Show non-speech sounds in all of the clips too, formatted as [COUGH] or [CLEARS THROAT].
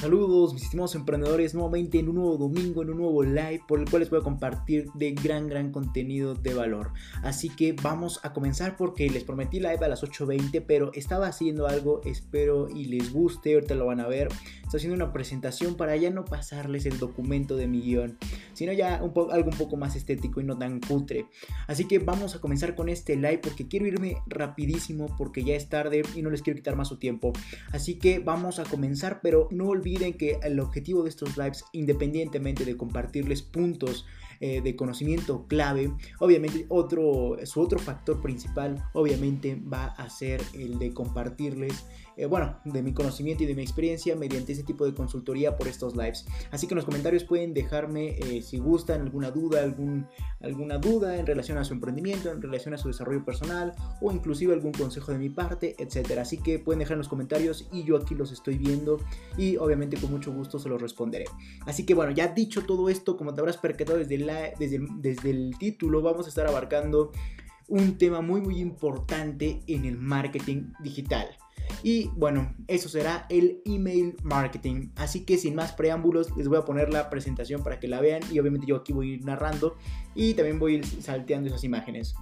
Saludos mis estimados emprendedores nuevamente en un nuevo domingo, en un nuevo live por el cual les voy a compartir de gran gran contenido de valor. Así que vamos a comenzar porque les prometí live a las 8.20 pero estaba haciendo algo, espero y les guste, ahorita lo van a ver. Estoy haciendo una presentación para ya no pasarles el documento de mi guion, sino ya algo un poco más estético y no tan cutre. Así que vamos a comenzar con este live porque quiero irme rapidísimo porque ya es tarde y no les quiero quitar más su tiempo. Así que vamos a comenzar pero no olviden olviden que el objetivo de estos lives, independientemente de compartirles puntos eh, de conocimiento clave, obviamente otro, su otro factor principal, obviamente va a ser el de compartirles eh, bueno, de mi conocimiento y de mi experiencia mediante ese tipo de consultoría por estos lives. Así que en los comentarios pueden dejarme eh, si gustan alguna duda, algún, alguna duda en relación a su emprendimiento, en relación a su desarrollo personal o inclusive algún consejo de mi parte, etcétera. Así que pueden dejar en los comentarios y yo aquí los estoy viendo y obviamente con mucho gusto se los responderé. Así que bueno, ya dicho todo esto, como te habrás percatado desde, la, desde, desde el título, vamos a estar abarcando un tema muy muy importante en el marketing digital. Y bueno, eso será el email marketing. Así que sin más preámbulos, les voy a poner la presentación para que la vean. Y obviamente yo aquí voy a ir narrando y también voy a ir salteando esas imágenes.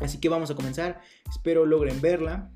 Así que vamos a comenzar. Espero logren verla.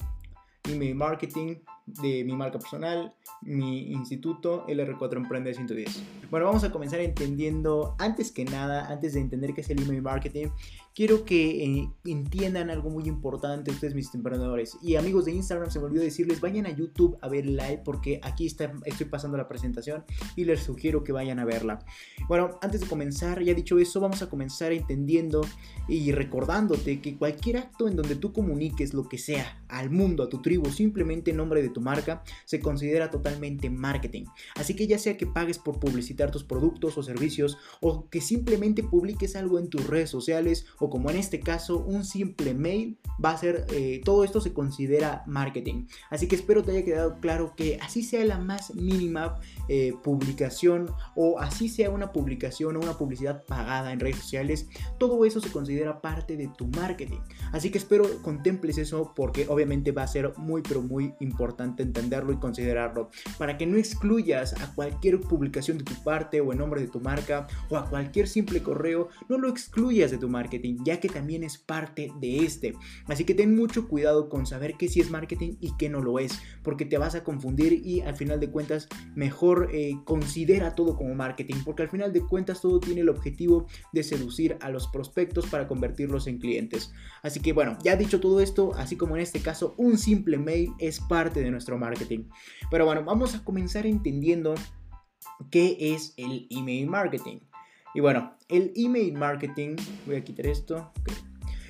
Email marketing de mi marca personal, mi instituto LR4 Emprende 110. Bueno, vamos a comenzar entendiendo, antes que nada, antes de entender qué es el email marketing, quiero que eh, entiendan algo muy importante ustedes mis emprendedores. Y amigos de Instagram, se me olvidó decirles, vayan a YouTube a ver live porque aquí estoy pasando la presentación y les sugiero que vayan a verla. Bueno, antes de comenzar, ya dicho eso, vamos a comenzar entendiendo y recordándote que cualquier acto en donde tú comuniques lo que sea al mundo, a tu tribu, simplemente en nombre de tu marca, se considera totalmente marketing. Así que ya sea que pagues por publicitar tus productos o servicios o que simplemente publiques algo en tus redes sociales como en este caso un simple mail, va a ser, eh, todo esto se considera marketing. Así que espero te haya quedado claro que así sea la más mínima eh, publicación o así sea una publicación o una publicidad pagada en redes sociales, todo eso se considera parte de tu marketing. Así que espero contemples eso porque obviamente va a ser muy pero muy importante entenderlo y considerarlo, para que no excluyas a cualquier publicación de tu parte o en nombre de tu marca o a cualquier simple correo, no lo excluyas de tu marketing, ya que también es parte de este. Así que ten mucho cuidado con saber qué sí es marketing y qué no lo es, porque te vas a confundir y al final de cuentas mejor eh, considera todo como marketing, porque al final de cuentas todo tiene el objetivo de seducir a los prospectos para convertirlos en clientes. Así que bueno, ya dicho todo esto, así como en este caso un simple mail es parte de nuestro marketing. Pero bueno, vamos a comenzar entendiendo qué es el email marketing. Y bueno, el email marketing, voy a quitar esto.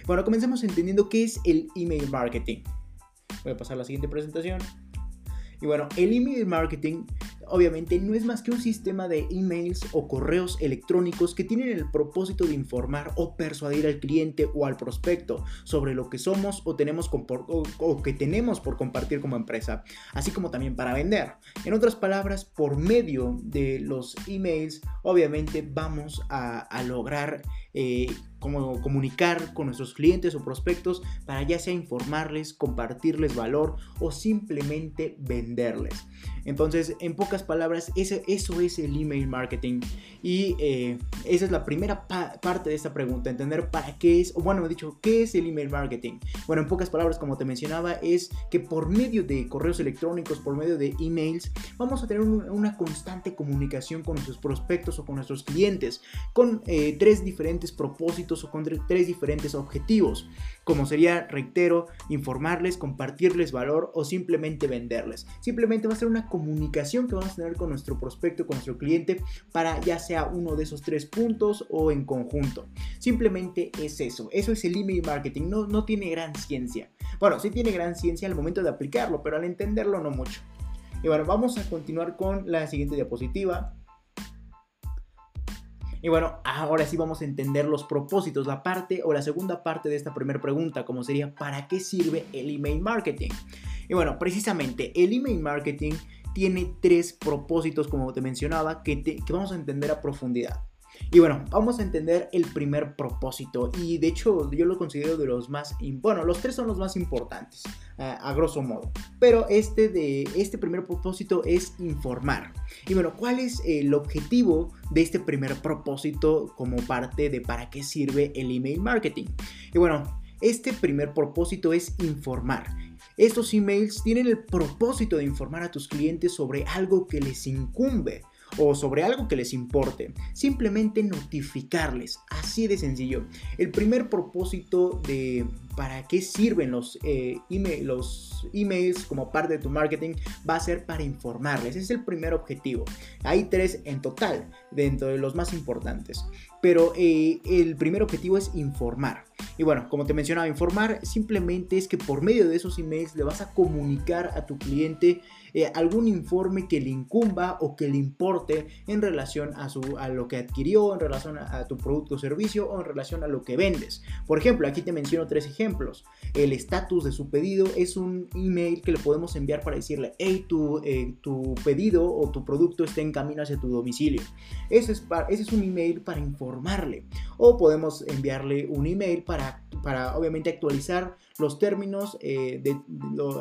Bueno, comencemos entendiendo qué es el email marketing. Voy a pasar a la siguiente presentación. Y bueno, el email marketing obviamente no es más que un sistema de emails o correos electrónicos que tienen el propósito de informar o persuadir al cliente o al prospecto sobre lo que somos o, tenemos que tenemos por compartir como empresa, así como también para vender. En otras palabras, por medio de los emails, obviamente vamos a, a lograr eh, como comunicar con nuestros clientes o prospectos para ya sea informarles, compartirles valor o simplemente venderles. Entonces, en pocas palabras, eso, eso es el email marketing. Y eh, esa es la primera parte de esta pregunta, entender para qué es, o bueno, he dicho, ¿qué es el email marketing? Bueno, en pocas palabras, como te mencionaba, es que por medio de correos electrónicos, por medio de emails, vamos a tener una constante comunicación con nuestros prospectos o con nuestros clientes, con eh, tres diferentes propósitos o con tres diferentes objetivos, como sería, reitero, informarles, compartirles valor o simplemente venderles. Simplemente va a ser una comunicación que vamos a tener con nuestro prospecto, con nuestro cliente, para ya sea uno de esos tres puntos o en conjunto. Simplemente es eso, eso es el email marketing, no, no tiene gran ciencia. Bueno, sí tiene gran ciencia al momento de aplicarlo, pero al entenderlo no mucho. Y bueno, vamos a continuar con la siguiente diapositiva. Y bueno, ahora sí vamos a entender los propósitos, la parte o la segunda parte de esta primera pregunta, como sería, ¿para qué sirve el email marketing? Y bueno, precisamente el email marketing tiene tres propósitos, como te mencionaba, que, que vamos a entender a profundidad. Y bueno, vamos a entender el primer propósito y de hecho yo lo considero de los más, bueno, los tres son los más importantes a grosso modo, pero este de este primer propósito es informar. Y bueno, ¿cuál es el objetivo de este primer propósito como parte de para qué sirve el email marketing? Y bueno, este primer propósito es informar. Estos emails tienen el propósito de informar a tus clientes sobre algo que les incumbe o sobre algo que les importe. Simplemente notificarles, así de sencillo. El primer propósito de para qué sirven los, eh, los emails como parte de tu marketing va a ser para informarles. Es el primer objetivo. Hay tres en total, dentro de los más importantes. Pero eh, el primer objetivo es informar. Y bueno, como te mencionaba, informar simplemente es que por medio de esos emails le vas a comunicar a tu cliente eh, algún informe que le incumba o que le importe en relación a, su, a lo que adquirió, en relación a, tu producto o servicio o en relación a lo que vendes. Por ejemplo, aquí te menciono tres ejemplos. El estatus de su pedido es un email que le podemos enviar para decirle, hey, tu, eh, tu pedido o tu producto está en camino hacia tu domicilio. Ese es, ese es un email para informarle. O podemos enviarle un email para, para obviamente actualizar los términos, eh, de,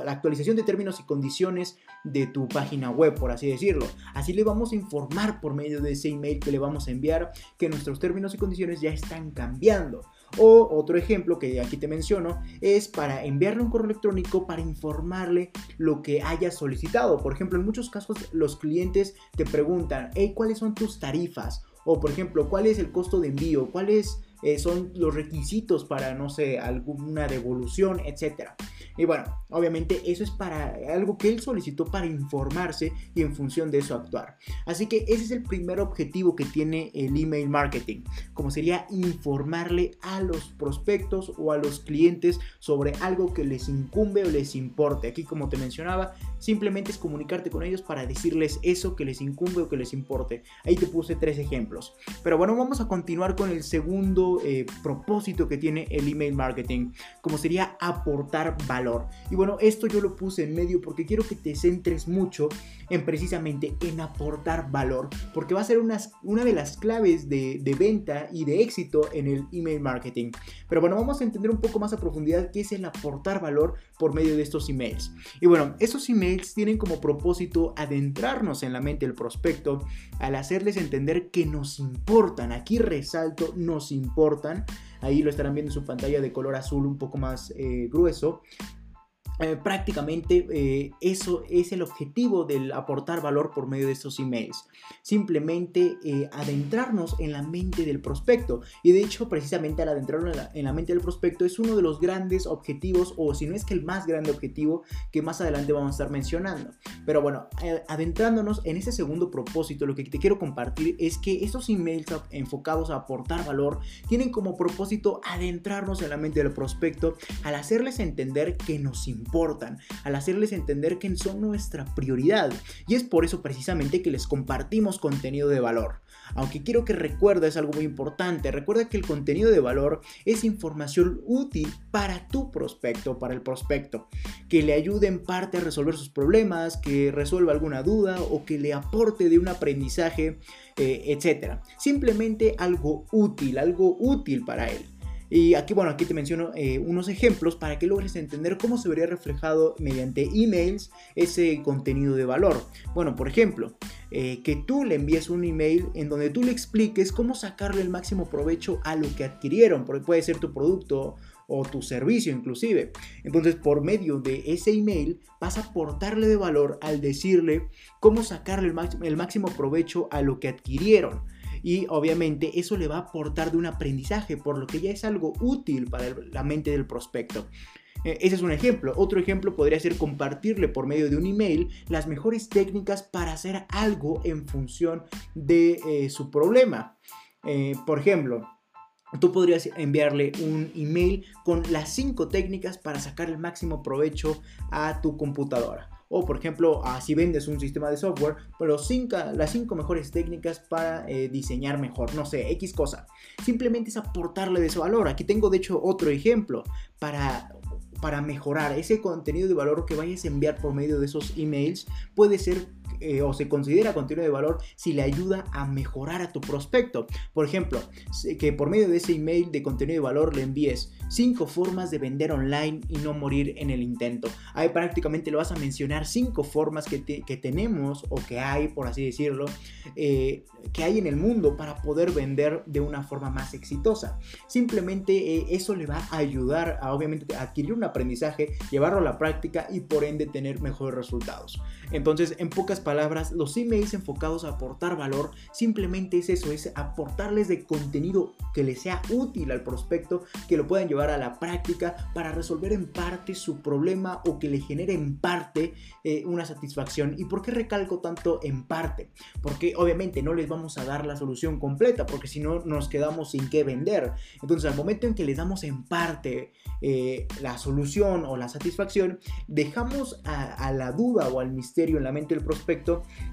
la actualización de términos y condiciones de tu página web, por así decirlo. Así le vamos a informar por medio de ese email que le vamos a enviar que nuestros términos y condiciones ya están cambiando. O otro ejemplo que aquí te menciono es para enviarle un correo electrónico para informarle lo que haya solicitado. Por ejemplo, en muchos casos los clientes te preguntan, hey, ¿cuáles son tus tarifas? O por ejemplo, ¿cuál es el costo de envío? ¿Cuál es eh, son los requisitos para, no sé, alguna devolución, etcétera. Y bueno, obviamente eso es para algo que él solicitó para informarse y en función de eso actuar. Así que ese es el primer objetivo que tiene el email marketing, como sería informarle a los prospectos o a los clientes sobre algo que les incumbe o les importe. Aquí como te mencionaba, simplemente es comunicarte con ellos para decirles eso que les incumbe o que les importe. Ahí te puse tres ejemplos. Pero bueno, vamos a continuar con el segundo eh, propósito que tiene el email marketing, como sería aportar valor. Y bueno, esto yo lo puse en medio porque quiero que te centres mucho en precisamente en aportar valor, porque va a ser una, una de las claves de, de venta y de éxito en el email marketing. Pero bueno, vamos a entender un poco más a profundidad qué es el aportar valor por medio de estos emails. Y bueno, esos emails tienen como propósito adentrarnos en la mente del prospecto al hacerles entender que nos importan. Aquí resalto, nos importan. Ahí lo estarán viendo en su pantalla de color azul un poco más eh, grueso. Eh, prácticamente eh, eso es el objetivo del aportar valor por medio de estos emails. Simplemente eh, adentrarnos en la mente del prospecto. Y de hecho, precisamente al adentrarnos en la, mente del prospecto es uno de los grandes objetivos, o si no es que el más grande objetivo que más adelante vamos a estar mencionando. Pero bueno, adentrándonos en ese segundo propósito, lo que te quiero compartir es que estos emails enfocados a aportar valor tienen como propósito adentrarnos en la mente del prospecto al hacerles entender que nos importa al hacerles entender que son nuestra prioridad. Y es por eso precisamente que les compartimos contenido de valor. Aunque quiero que recuerdes algo muy importante, recuerda que el contenido de valor es información útil para tu prospecto, para el prospecto, que le ayude en parte a resolver sus problemas, que resuelva alguna duda o que le aporte de un aprendizaje, eh, etc. Simplemente algo útil, algo útil para él. Y aquí, bueno, aquí te menciono eh, unos ejemplos para que logres entender cómo se vería reflejado mediante emails ese contenido de valor. Bueno, por ejemplo, eh, que tú le envíes un email en donde tú le expliques cómo sacarle el máximo provecho a lo que adquirieron, porque puede ser tu producto o tu servicio inclusive. Entonces, por medio de ese email vas a aportarle de valor al decirle cómo sacarle el máximo provecho a lo que adquirieron y obviamente eso le va a aportar de un aprendizaje, por lo que ya es algo útil para la mente del prospecto. Eh, ese es un ejemplo. Otro ejemplo podría ser compartirle por medio de un email las mejores técnicas para hacer algo en función de eh, su problema. Eh, por ejemplo, tú podrías enviarle un email con las cinco técnicas para sacar el máximo provecho a tu computadora. O por ejemplo, si vendes un sistema de software, pero cinco, las 5 mejores técnicas para eh, diseñar mejor, no sé, X cosa. Simplemente es aportarle de ese valor. Aquí tengo de hecho otro ejemplo para para mejorar ese contenido de valor que vayas a enviar por medio de esos emails puede ser eh, o se considera contenido de valor si le ayuda a mejorar a tu prospecto. Por ejemplo, que por medio de ese email de contenido de valor le envíes 5 formas de vender online y no morir en el intento. Ahí prácticamente le vas a mencionar 5 formas que, tenemos o que hay, por así decirlo, eh, que hay en el mundo para poder vender de una forma más exitosa. Simplemente eh, eso le va a ayudar a obviamente adquirir un aprendizaje, llevarlo a la práctica y por ende tener mejores resultados. Entonces, en pocas palabras, los emails enfocados a aportar valor simplemente es eso, es aportarles de contenido que les sea útil al prospecto, que lo puedan llevar a la práctica para resolver en parte su problema o que le genere en parte eh, una satisfacción. ¿Y por qué recalco tanto en parte? Porque obviamente no les vamos a dar la solución completa, porque si no nos quedamos sin qué vender. Entonces, al momento en que les damos en parte eh, la solución o la satisfacción, dejamos a la duda o al misterio en la mente del prospecto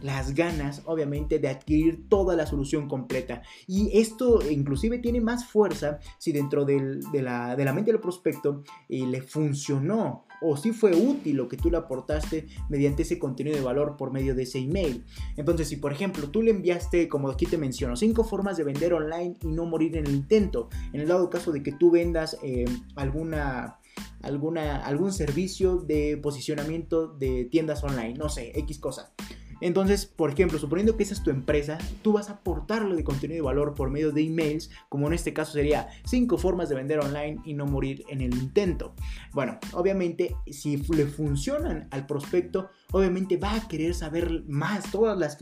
las ganas, obviamente, de adquirir toda la solución completa. Y esto inclusive tiene más fuerza si dentro de, la, de, la, mente del prospecto eh, le funcionó o si fue útil lo que tú le aportaste mediante ese contenido de valor por medio de ese email. Entonces, si por ejemplo tú le enviaste, como aquí te menciono, cinco formas de vender online y no morir en el intento, en el dado caso de que tú vendas eh, alguna alguna, algún servicio de posicionamiento de tiendas online, no sé, X cosa. Entonces, por ejemplo, suponiendo que esa es tu empresa, tú vas a aportarle de contenido de valor por medio de emails, como en este caso sería 5 formas de vender online y no morir en el intento. Bueno, obviamente, si le funcionan al prospecto, obviamente va a querer saber más todas las,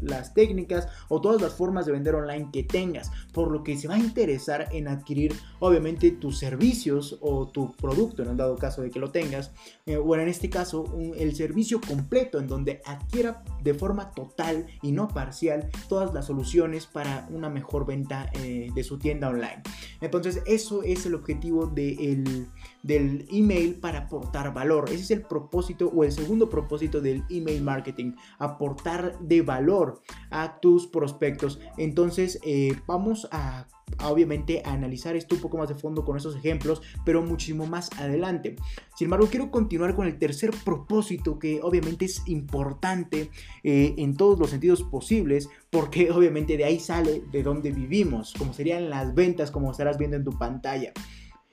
las, técnicas o todas las formas de vender online que tengas, por lo que se va a interesar en adquirir obviamente tus servicios o tu producto en el dado caso de que lo tengas, eh, o en este caso el servicio completo en donde adquiera de forma total y no parcial todas las soluciones para una mejor venta eh, de su tienda online. Entonces eso es el objetivo del email para aportar valor. Ese es el propósito o el segundo propósito del email marketing, aportar de valor a tus prospectos. Entonces eh, vamos a obviamente analizar esto un poco más de fondo con esos ejemplos, pero muchísimo más adelante. Sin embargo, quiero continuar con el tercer propósito que obviamente es importante eh, en todos los sentidos posibles, porque [LAUGHS] obviamente de ahí sale de donde vivimos, como serían las ventas, como estarás viendo en tu pantalla.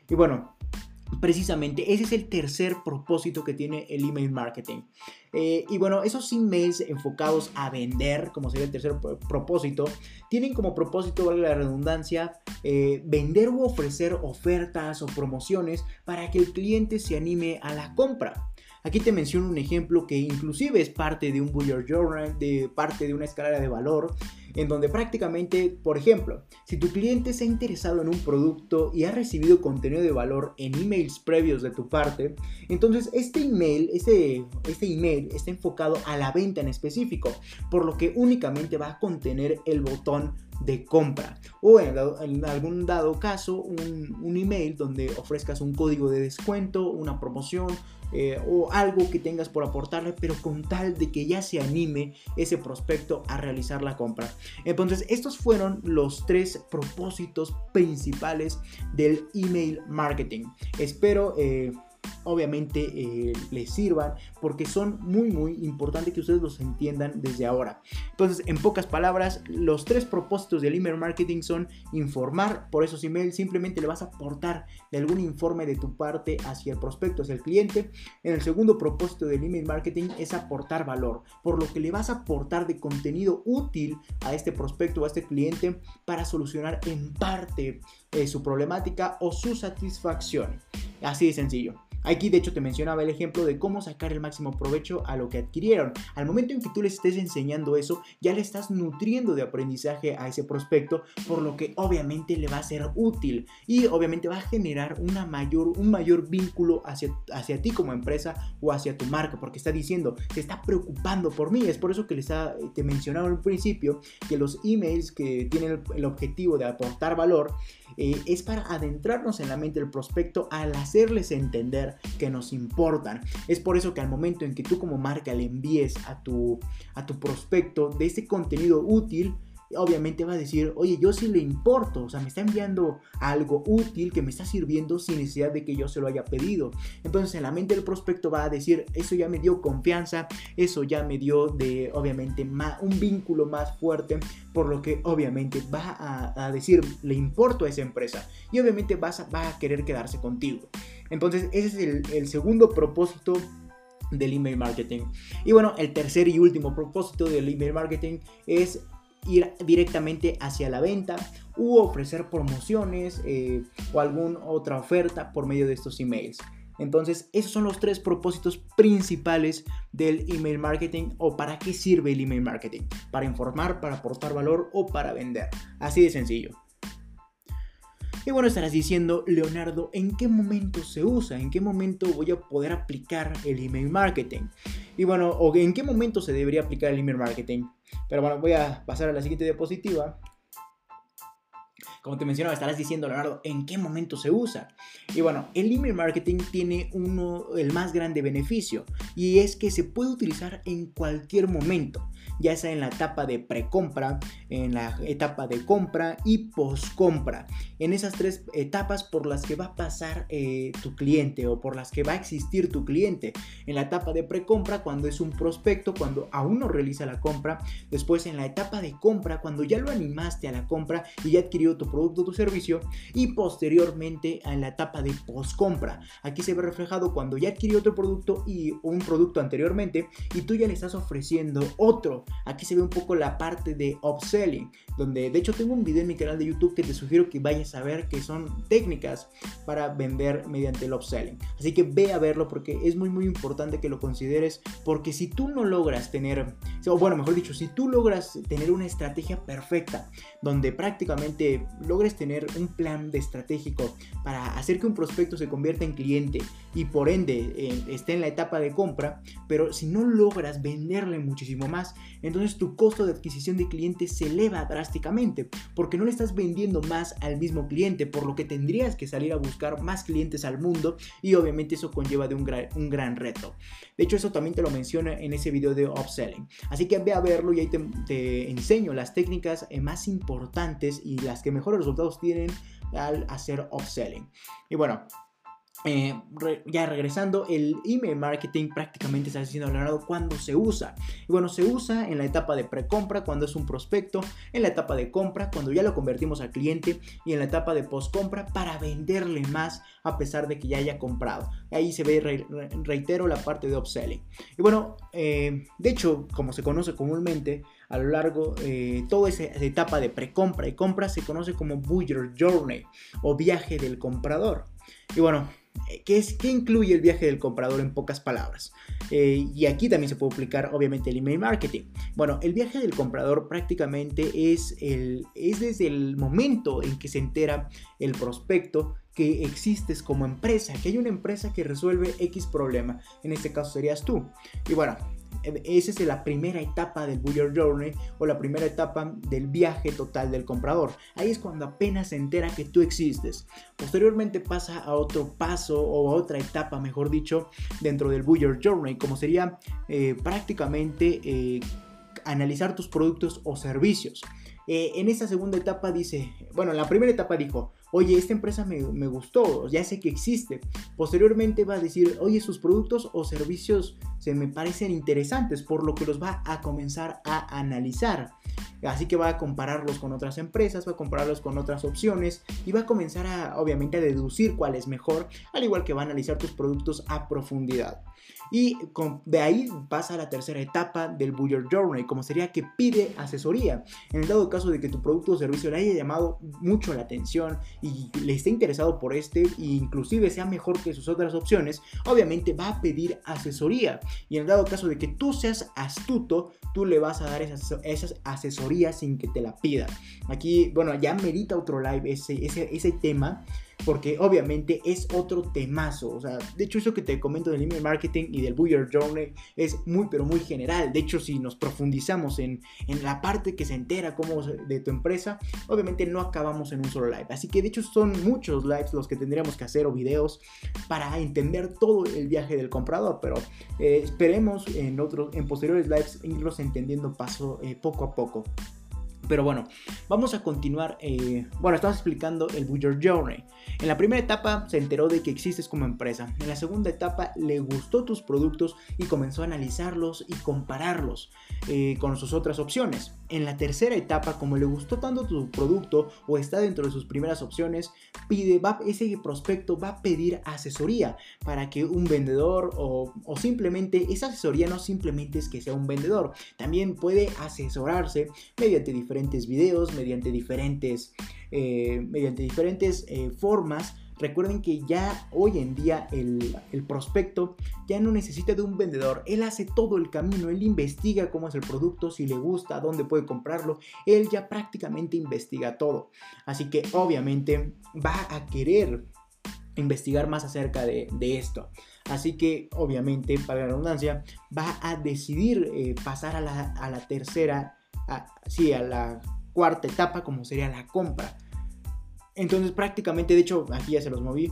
Y bueno, Precisamente, ese es el tercer propósito que tiene el email marketing. Eh, y bueno, esos emails enfocados a vender, como sería el tercer propósito, tienen como propósito, vale la redundancia, eh, vender u ofrecer ofertas o promociones para que el cliente se anime a la compra. Aquí te menciono un ejemplo que inclusive es parte de un Bullet Journal, de parte de una escalera de valor, en donde prácticamente, por ejemplo, si tu cliente se ha interesado en un producto y ha recibido contenido de valor en emails previos de tu parte, entonces este email, este, este email está enfocado a la venta en específico, por lo que únicamente va a contener el botón de compra o en, algún dado caso un, un, email donde ofrezcas un código de descuento, una promoción eh, o algo que tengas por aportarle, pero con tal de que ya se anime ese prospecto a realizar la compra. Entonces, estos fueron los tres propósitos principales del email marketing. Espero... Eh, obviamente eh, les sirvan porque son muy muy importantes que ustedes los entiendan desde ahora. Entonces, en pocas palabras, los tres propósitos del email marketing son informar por esos emails, simplemente le vas a aportar algún informe de tu parte hacia el prospecto, hacia el cliente. En el segundo propósito del email marketing es aportar valor, por lo que le vas a aportar de contenido útil a este prospecto o a este cliente para solucionar en parte eh, su problemática o su satisfacción. Así de sencillo. Aquí de hecho te mencionaba el ejemplo de cómo sacar el máximo provecho a lo que adquirieron. Al momento en que tú les estés enseñando eso, ya le estás nutriendo de aprendizaje a ese prospecto, por lo que obviamente le va a ser útil y obviamente va a generar una mayor, un mayor vínculo hacia, hacia ti como empresa o hacia tu marca, porque está diciendo, se está preocupando por mí. Es por eso que les te mencionaba al principio que los emails que tienen el objetivo de aportar valor, eh, es para adentrarnos en la mente del prospecto al hacerles entender que nos importan. Es por eso que al momento en que tú como marca le envíes a tu, a tu prospecto de ese contenido útil, obviamente va a decir, oye, yo sí le importo, o sea, me está enviando algo útil que me está sirviendo sin necesidad de que yo se lo haya pedido. Entonces en la mente del prospecto va a decir, eso ya me dio confianza, eso ya me dio de, obviamente, un vínculo más fuerte, por lo que obviamente va a, decir, le importo a esa empresa y obviamente vas a, va a querer quedarse contigo. Entonces ese es el, el segundo propósito del email marketing. Y bueno, el tercer y último propósito del email marketing es ir directamente hacia la venta u ofrecer promociones eh, o alguna otra oferta por medio de estos emails. Entonces, esos son los tres propósitos principales del email marketing o para qué sirve el email marketing. Para informar, para aportar valor o para vender. Así de sencillo. Y bueno, estarás diciendo, Leonardo, ¿en qué momento se usa? ¿En qué momento voy a poder aplicar el email marketing? Y bueno, o en qué momento se debería aplicar el email marketing. Pero bueno, voy a pasar a la siguiente diapositiva. Como te mencionaba, estarás diciendo, Leonardo, ¿en qué momento se usa? Y bueno, el email marketing tiene uno, el más grande beneficio y es que se puede utilizar en cualquier momento ya sea en la etapa de precompra, en la etapa de compra y postcompra. En esas tres etapas por las que va a pasar eh, tu cliente o por las que va a existir tu cliente. En la etapa de precompra cuando es un prospecto, cuando aún no realiza la compra. Después en la etapa de compra cuando ya lo animaste a la compra y ya adquirió tu producto o tu servicio. Y posteriormente en la etapa de postcompra. Aquí se ve reflejado cuando ya adquirió otro producto y un producto anteriormente y tú ya le estás ofreciendo otro Aquí se ve un poco la parte de upselling, donde de hecho tengo un video en mi canal de YouTube que te sugiero que vayas a ver que son técnicas para vender mediante el upselling. Así que ve a verlo porque es muy muy importante que lo consideres porque si tú no logras tener, o bueno, mejor dicho, si tú logras tener una estrategia perfecta, donde prácticamente logres tener un plan de estratégico para hacer que un prospecto se convierta en cliente y por ende eh, esté en la etapa de compra, pero si no logras venderle muchísimo más, entonces tu costo de adquisición de clientes se eleva drásticamente porque no le estás vendiendo más al mismo cliente, por lo que tendrías que salir a buscar más clientes al mundo y obviamente eso conlleva de un gran, un gran reto. De hecho, eso también te lo menciona en ese video de upselling. Así que ve a verlo y ahí te, te enseño las técnicas eh, más importantes y las que mejores resultados tienen al hacer upselling. Y bueno, eh, ya regresando, el email marketing prácticamente está siendo Leonardo cuando se usa. Y bueno, se usa en la etapa de precompra cuando es un prospecto, en la etapa de compra cuando ya lo convertimos al cliente y en la etapa de postcompra para venderle más a pesar de que ya haya comprado. Ahí se ve, reitero, la parte de upselling. Y bueno, eh, de hecho, como se conoce comúnmente, a lo largo de eh, toda esa etapa de precompra y compra se conoce como Buyer Journey o viaje del comprador. Y bueno, ¿Qué, es, ¿Qué incluye el viaje del comprador en pocas palabras? Eh, y aquí también se puede aplicar obviamente el email marketing. Bueno, el viaje del comprador prácticamente es, el, es desde el momento en que se entera el prospecto que existes como empresa, que hay una empresa que resuelve X problema. En este caso serías tú. Y bueno, esa es la primera etapa del Buyer Journey o la primera etapa del viaje total del comprador. Ahí es cuando apenas se entera que tú existes. Posteriormente pasa a otro paso o a otra etapa, mejor dicho, dentro del Buyer Journey, como sería eh, prácticamente eh, analizar tus productos o servicios. Eh, en esta segunda etapa dice, bueno, en la primera etapa dijo, oye, esta empresa me, gustó, ya sé que existe. Posteriormente va a decir, oye, sus productos o servicios se me parecen interesantes, por lo que los va a comenzar a analizar. Así que va a compararlos con otras empresas, va a compararlos con otras opciones y va a comenzar a, obviamente, a deducir cuál es mejor, al igual que va a analizar tus productos a profundidad. Y de ahí pasa a la tercera etapa del Buyer Journey, como sería que pide asesoría. En el dado caso de que tu producto o servicio le haya llamado mucho la atención y le esté interesado por este e inclusive sea mejor que sus otras opciones, obviamente va a pedir asesoría. Y en el dado caso de que tú seas astuto, tú le vas a dar esas, esas asesorías sin que te la pida. Aquí, bueno, ya merita otro live ese, ese, ese tema porque obviamente es otro temazo. O sea, de hecho, eso que te comento del email marketing y del Buyer Journey es muy, pero muy general. De hecho, si nos profundizamos en, en la parte que se entera como de tu empresa, obviamente no acabamos en un solo live. Así que, de hecho, son muchos lives los que tendríamos que hacer o videos para entender todo el viaje del comprador. Pero eh, esperemos en, otros, en posteriores lives irlos entendiendo paso, eh, poco a poco. Pero bueno, vamos a continuar. Eh, bueno, estamos explicando el Buyer Journey. En la primera etapa se enteró de que existes como empresa. En la segunda etapa le gustó tus productos y comenzó a analizarlos y compararlos eh, con sus otras opciones. En la tercera etapa, como le gustó tanto tu producto o está dentro de sus primeras opciones, pide, va, ese prospecto va a pedir asesoría para que un vendedor o, o simplemente esa asesoría no simplemente es que sea un vendedor, también puede asesorarse mediante diferentes videos, mediante diferentes, eh, mediante diferentes eh, formas. Recuerden que ya hoy en día el, prospecto ya no necesita de un vendedor. Él hace todo el camino, él investiga cómo es el producto, si le gusta, dónde puede comprarlo. Él ya prácticamente investiga todo. Así que obviamente va a querer investigar más acerca de, esto. Así que obviamente, para la redundancia, va a decidir eh, pasar a la, tercera sí, a la cuarta etapa, como sería la compra. Entonces prácticamente, de hecho, aquí ya se los moví.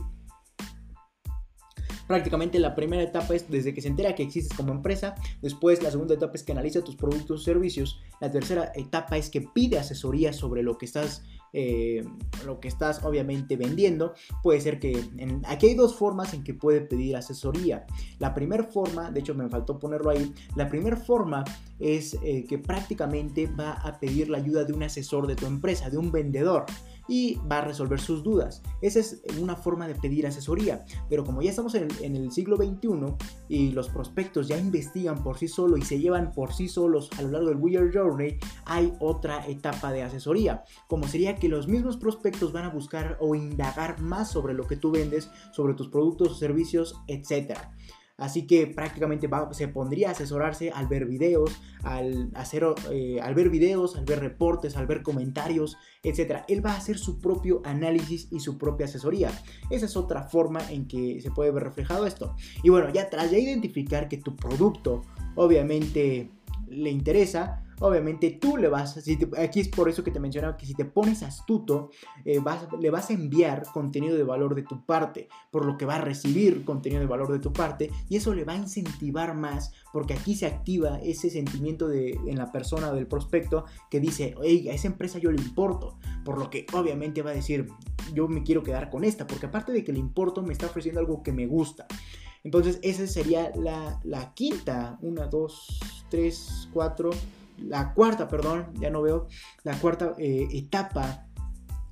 Prácticamente la primera etapa es desde que se entera que existes como empresa, después la segunda etapa es que analiza tus productos o servicios, la tercera etapa es que pide asesoría sobre lo que estás eh, lo que estás obviamente vendiendo, puede ser que aquí hay dos formas en que puede pedir asesoría. La primera forma, de hecho me faltó ponerlo ahí, la primera forma es eh, que prácticamente va a pedir la ayuda de un asesor de tu empresa, de un vendedor y va a resolver sus dudas. Esa es una forma de pedir asesoría. Pero como ya estamos en el, siglo XXI y los prospectos ya investigan por sí solos y se llevan por sí solos a lo largo del Weird Journey, hay otra etapa de asesoría. Como sería que los mismos prospectos van a buscar o indagar más sobre lo que tú vendes, sobre tus productos o servicios, etcétera. Así que prácticamente se pondría a asesorarse al ver videos, al, hacer, eh, al ver videos, al ver reportes, al ver comentarios, etc. Él va a hacer su propio análisis y su propia asesoría. Esa es otra forma en que se puede ver reflejado esto. Y bueno, ya tras de identificar que tu producto obviamente le interesa, obviamente tú le vas, si aquí es por eso que te mencionaba que si te pones astuto, eh, le vas a enviar contenido de valor de tu parte, por lo que va a recibir contenido de valor de tu parte y eso le va a incentivar más porque aquí se activa ese sentimiento de, en la persona del prospecto que dice, hey, a esa empresa yo le importo, por lo que obviamente va a decir, yo me quiero quedar con esta, porque aparte de que le importo, me está ofreciendo algo que me gusta. Entonces, esa sería la, la quinta. Una, dos, tres, cuatro la cuarta, perdón, ya no veo, la cuarta eh, etapa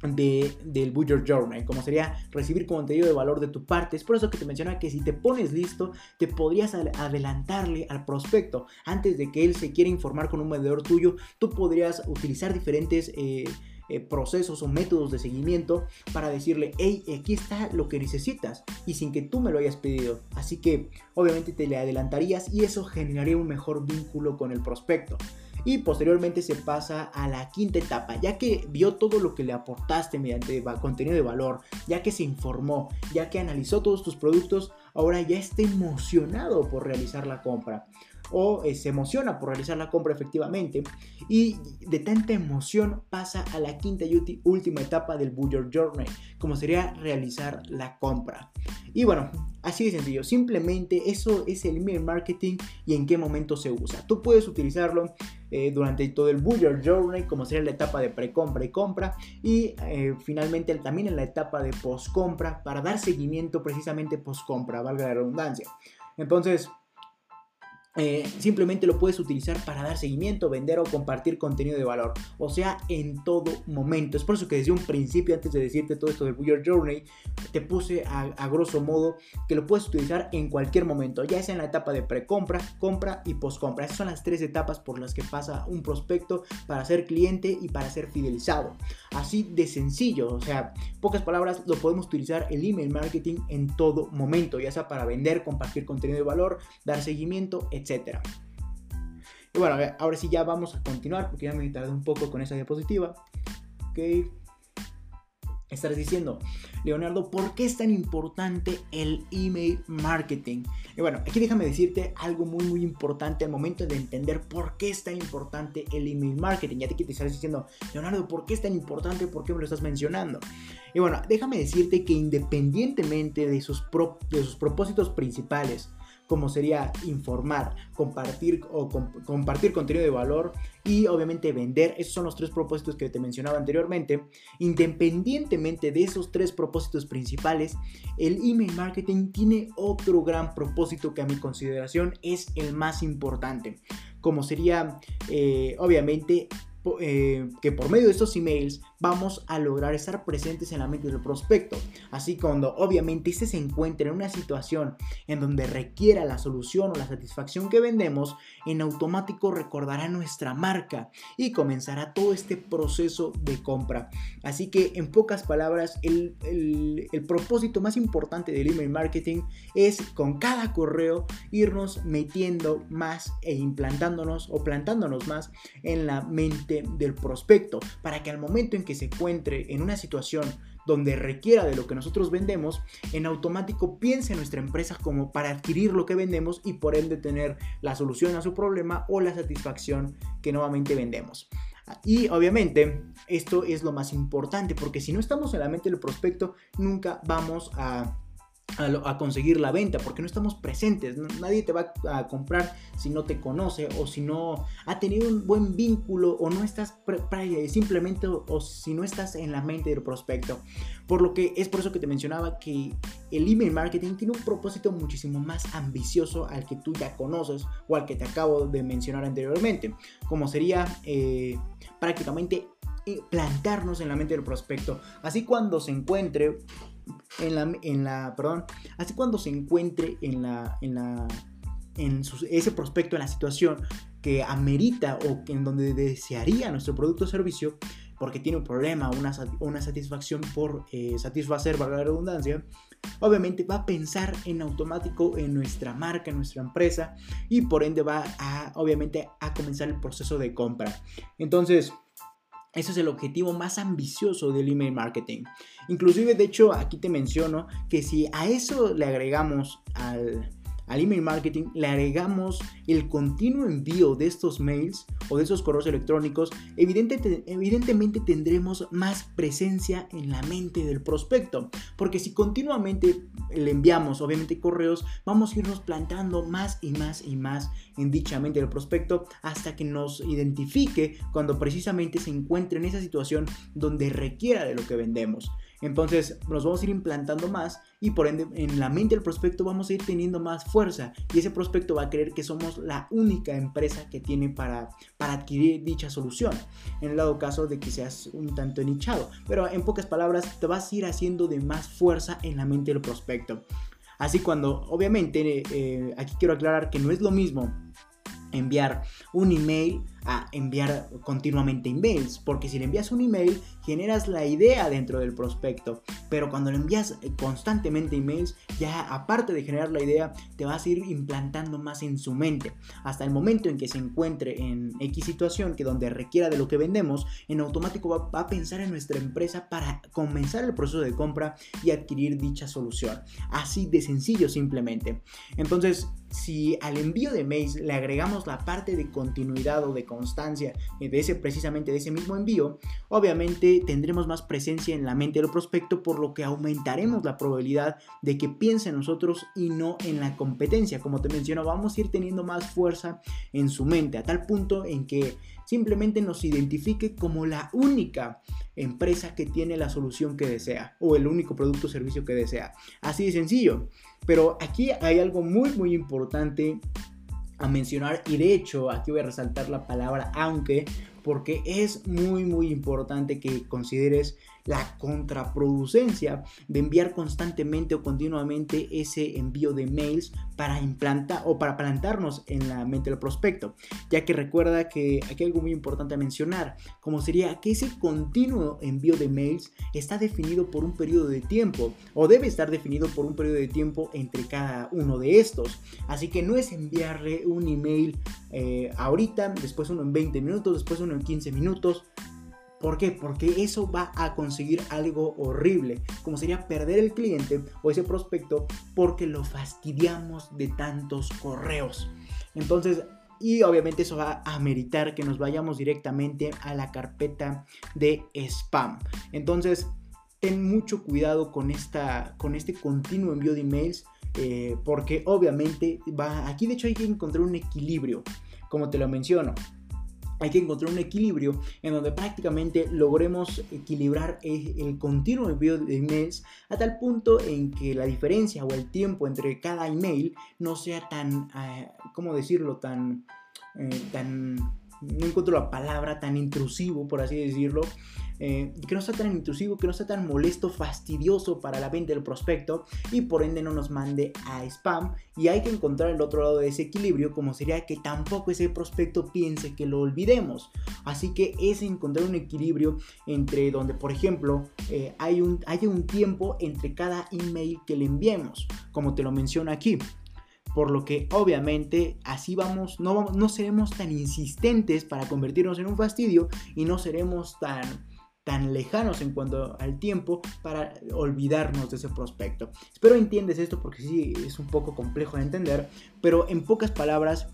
de, del Buyer Journey, como sería recibir contenido de valor de tu parte. Es por eso que te mencionaba que si te pones listo, te podrías adelantarle al prospecto. Antes de que él se quiera informar con un vendedor tuyo, tú podrías utilizar diferentes... Eh, eh, procesos o métodos de seguimiento para decirle, hey, aquí está lo que necesitas y sin que tú me lo hayas pedido. Así que obviamente te le adelantarías y eso generaría un mejor vínculo con el prospecto y posteriormente se pasa a la quinta etapa, ya que vio todo lo que le aportaste mediante contenido de valor, ya que se informó, ya que analizó todos tus productos, ahora ya está emocionado por realizar la compra o eh, se emociona por realizar la compra efectivamente y de tanta emoción pasa a la quinta y última etapa del Buyer Journey, como sería realizar la compra. Y bueno, así de sencillo, simplemente eso es el email marketing y en qué momento se usa. Tú puedes utilizarlo eh, durante todo el Buyer Journey, como sería la etapa de pre-compra y compra, y eh, finalmente también en la etapa de post-compra para dar seguimiento precisamente post-compra, valga la redundancia. Entonces, eh, simplemente lo puedes utilizar para dar seguimiento, vender o compartir contenido de valor. O sea, en todo momento. Es por eso que desde un principio, antes de decirte todo esto del Your Journey, te puse a, grosso modo que lo puedes utilizar en cualquier momento. Ya sea en la etapa de precompra, compra y postcompra. Esas son las tres etapas por las que pasa un prospecto para ser cliente y para ser fidelizado. Así de sencillo. O sea, pocas palabras, lo podemos utilizar el email marketing en todo momento. Ya sea para vender, compartir contenido de valor, dar seguimiento, etc etcétera. Y bueno, ahora sí ya vamos a continuar porque ya me tardé un poco con esa diapositiva. Ok. Estarás diciendo, Leonardo, ¿por qué es tan importante el email marketing? Y bueno, aquí déjame decirte algo muy muy importante al momento de entender por qué es tan importante el email marketing. Ya te estarás diciendo, Leonardo, ¿por qué es tan importante? ¿Por qué me lo estás mencionando? Y bueno, déjame decirte que independientemente de sus, de sus propósitos principales, como sería informar, compartir o compartir contenido de valor y obviamente vender. Esos son los tres propósitos que te mencionaba anteriormente. Independientemente de esos tres propósitos principales, el email marketing tiene otro gran propósito que a mi consideración es el más importante, como sería eh, obviamente eh, que por medio de estos emails vamos a lograr estar presentes en la mente del prospecto. Así cuando obviamente este se encuentre en una situación en donde requiera la solución o la satisfacción que vendemos, en automático recordará nuestra marca y comenzará todo este proceso de compra. Así que en pocas palabras, el, el propósito más importante del email marketing es con cada correo irnos metiendo más e implantándonos o plantándonos más en la mente del prospecto para que al momento en que se encuentre en una situación donde requiera de lo que nosotros vendemos, en automático piense en nuestra empresa como para adquirir lo que vendemos y por ende tener la solución a su problema o la satisfacción que nuevamente vendemos. Y obviamente esto es lo más importante porque si no estamos en la mente del prospecto nunca vamos a a, conseguir la venta porque no estamos presentes. Nadie te va a comprar si no te conoce o si no ha tenido un buen vínculo o no estás simplemente o, si no estás en la mente del prospecto. Por lo que es por eso que te mencionaba que el email marketing tiene un propósito muchísimo más ambicioso al que tú ya conoces o al que te acabo de mencionar anteriormente, como sería eh, prácticamente eh, plantarnos en la mente del prospecto. Así cuando se encuentre en la, en la perdón, así cuando se encuentre en la, en la, en ese prospecto, en la situación que amerita o en donde desearía nuestro producto o servicio, porque tiene un problema, una, una satisfacción por eh, satisfacer, valga la redundancia, obviamente va a pensar en automático en nuestra marca, en nuestra empresa y por ende va a, obviamente, a comenzar el proceso de compra. Entonces, ese es el objetivo más ambicioso del email marketing. Inclusive, de hecho, aquí te menciono que si a eso le agregamos al, al email marketing le agregamos el continuo envío de estos mails o de esos correos electrónicos, evidentemente tendremos más presencia en la mente del prospecto. Porque si continuamente le enviamos, obviamente, correos, vamos a irnos plantando más y más y más en dicha mente del prospecto hasta que nos identifique cuando precisamente se encuentre en esa situación donde requiera de lo que vendemos. Entonces nos vamos a ir implantando más y por ende en la mente del prospecto vamos a ir teniendo más fuerza y ese prospecto va a creer que somos la única empresa que tiene para, para adquirir dicha solución. En el dado caso de que seas un tanto nichado. Pero en pocas palabras te vas a ir haciendo de más fuerza en la mente del prospecto. Así cuando, obviamente, eh, aquí quiero aclarar que no es lo mismo enviar un email a enviar continuamente emails, porque si le envías un email generas la idea dentro del prospecto, pero cuando le envías eh, constantemente emails, ya aparte de generar la idea, te vas a ir implantando más en su mente, hasta el momento en que se encuentre en X situación que donde requiera de lo que vendemos, en automático va, va a pensar en nuestra empresa para comenzar el proceso de compra y adquirir dicha solución. Así de sencillo simplemente. Entonces, si al envío de mails le agregamos la parte de continuidad o de constancia de ese precisamente de ese mismo envío, obviamente tendremos más presencia en la mente del prospecto, por lo que aumentaremos la probabilidad de que piense en nosotros y no en la competencia. Como te menciono, vamos a ir teniendo más fuerza en su mente, a tal punto en que simplemente nos identifique como la única empresa que tiene la solución que desea o el único producto o servicio que desea. Así de sencillo. Pero aquí hay algo muy muy importante a mencionar y de hecho aquí voy a resaltar la palabra aunque porque es muy muy importante que consideres la contraproducencia de enviar constantemente o continuamente ese envío de mails para implantar o para plantarnos en la mente del prospecto, ya que recuerda que aquí hay algo muy importante a mencionar, como sería que ese continuo envío de mails está definido por un periodo de tiempo o debe estar definido por un periodo de tiempo entre cada uno de estos, así que no es enviarle un email eh, ahorita, después uno en 20 minutos, después uno en 15 minutos, ¿Por qué? Porque eso va a conseguir algo horrible, como sería perder el cliente o ese prospecto porque lo fastidiamos de tantos correos. Entonces, y obviamente eso va a meritar que nos vayamos directamente a la carpeta de spam. Entonces, ten mucho cuidado con, esta, con este continuo envío de emails eh, porque obviamente va, aquí de hecho hay que encontrar un equilibrio, como te lo menciono. Hay que encontrar un equilibrio en donde prácticamente logremos equilibrar el continuo envío de emails a tal punto en que la diferencia o el tiempo entre cada email no sea tan, eh, ¿cómo decirlo? Tan, eh, tan, no encuentro la palabra, tan intrusivo, por así decirlo, eh, que no sea tan intrusivo, que no sea tan molesto, fastidioso para la venta del prospecto y por ende no nos mande a spam. Y hay que encontrar el otro lado de ese equilibrio, como sería que tampoco ese prospecto piense que lo olvidemos. Así que es encontrar un equilibrio entre donde, por ejemplo, eh, hay, un, hay un tiempo entre cada email que le enviemos, como te lo menciono aquí por lo que obviamente así vamos no, no seremos tan insistentes para convertirnos en un fastidio y no seremos tan tan lejanos en cuanto al tiempo para olvidarnos de ese prospecto. Espero entiendes esto porque sí es un poco complejo de entender, pero en pocas palabras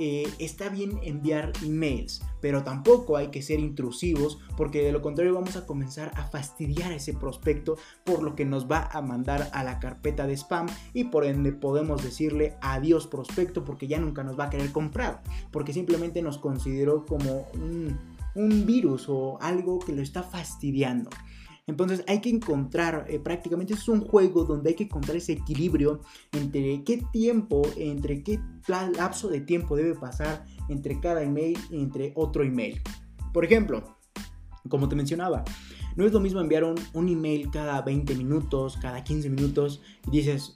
eh, está bien enviar emails, pero tampoco hay que ser intrusivos porque de lo contrario vamos a comenzar a fastidiar a ese prospecto por lo que nos va a mandar a la carpeta de spam y por ende podemos decirle adiós prospecto porque ya nunca nos va a querer comprar porque simplemente nos consideró como un un virus o algo que lo está fastidiando. Entonces hay que encontrar, eh, prácticamente es un juego donde hay que encontrar ese equilibrio entre qué tiempo, entre qué lapso de tiempo debe pasar entre cada email y entre otro email. Por ejemplo, como te mencionaba, no es lo mismo enviar un, un email cada 20 minutos, cada 15 minutos y dices,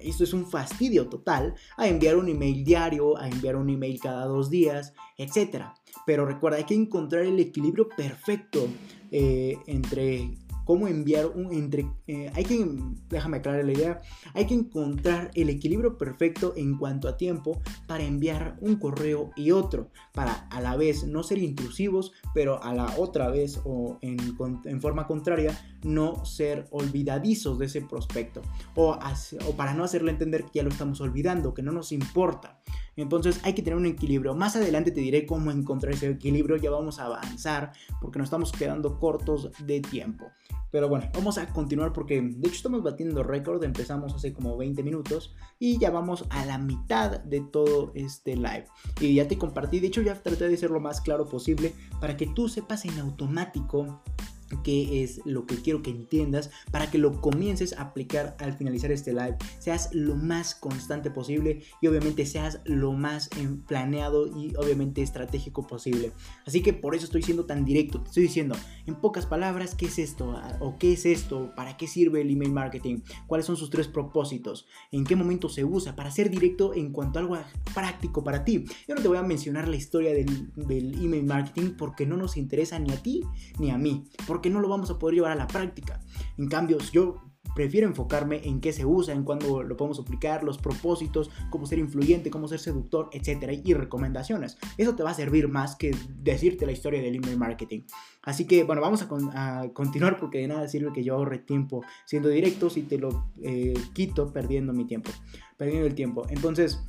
esto es un fastidio total, a enviar un email diario, a enviar un email cada dos días, etc. Pero recuerda, hay que encontrar el equilibrio perfecto eh, entre cómo enviar un entre eh, hay que déjame aclarar la idea hay que encontrar el equilibrio perfecto en cuanto a tiempo para enviar un correo y otro para a la vez no ser intrusivos pero a la otra vez o en, en forma contraria no ser olvidadizos de ese prospecto o, para no hacerle entender que ya lo estamos olvidando que no nos importa entonces hay que tener un equilibrio. Más adelante te diré cómo encontrar ese equilibrio. Ya vamos a avanzar porque nos estamos quedando cortos de tiempo. Pero bueno, vamos a continuar porque de hecho estamos batiendo récord. Empezamos hace como 20 minutos y ya vamos a la mitad de todo este live. Y ya te compartí, de hecho ya traté de ser lo más claro posible para que tú sepas en automático qué es lo que quiero que entiendas para que lo comiences a aplicar al finalizar este live. Seas lo más constante posible y obviamente seas lo más planeado y obviamente estratégico posible. Así que por eso estoy siendo tan directo. Te estoy diciendo en pocas palabras qué es esto o qué es esto, para qué sirve el email marketing, cuáles son sus tres propósitos, en qué momento se usa, para ser directo en cuanto a algo práctico para ti. Yo no te voy a mencionar la historia del, del email marketing porque no nos interesa ni a ti ni a mí que no lo vamos a poder llevar a la práctica. En cambio, yo prefiero enfocarme en qué se usa, en cuándo lo podemos aplicar, los propósitos, cómo ser influyente, cómo ser seductor, etcétera, y recomendaciones. Eso te va a servir más que decirte la historia del email marketing. Así que, bueno, vamos a, continuar porque de nada sirve que yo ahorre tiempo siendo directo si te lo eh, quito perdiendo mi tiempo, perdiendo el tiempo. Entonces,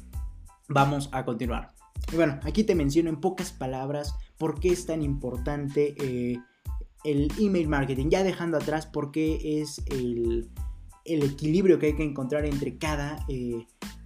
vamos a continuar. Y bueno, aquí te menciono en pocas palabras por qué es tan importante. Eh, el email marketing, ya dejando atrás por qué es el, equilibrio que hay que encontrar entre cada, eh,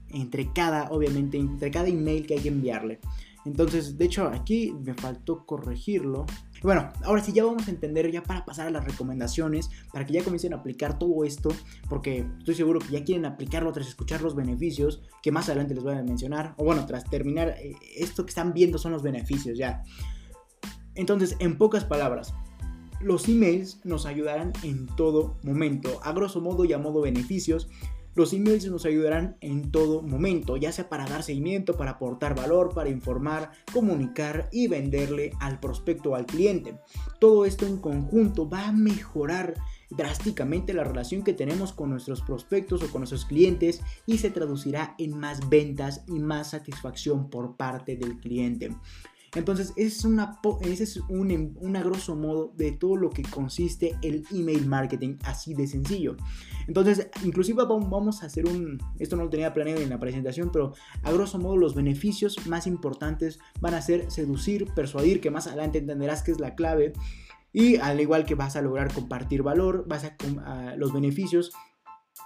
entre cada, obviamente, entre cada email que hay que enviarle. Entonces, de hecho, aquí me faltó corregirlo. Bueno, ahora sí ya vamos a entender ya para pasar a las recomendaciones, para que ya comiencen a aplicar todo esto, porque estoy seguro que ya quieren aplicarlo tras escuchar los beneficios, que más adelante les voy a mencionar, o bueno, tras terminar, eh, esto que están viendo son los beneficios ya. Entonces, en pocas palabras, los emails nos ayudarán en todo momento. A grosso modo y a modo beneficios, los emails nos ayudarán en todo momento, ya sea para dar seguimiento, para aportar valor, para informar, comunicar y venderle al prospecto o al cliente. Todo esto en conjunto va a mejorar drásticamente la relación que tenemos con nuestros prospectos o con nuestros clientes y se traducirá en más ventas y más satisfacción por parte del cliente. Entonces, es una, ese es un, em, un, a grosso modo de todo lo que consiste el email marketing, así de sencillo. Entonces, inclusive vamos a hacer un, esto no lo tenía planeado en la presentación, pero a grosso modo los beneficios más importantes van a ser seducir, persuadir, que más adelante entenderás que es la clave, Y al igual que vas a lograr compartir valor, vas a, los beneficios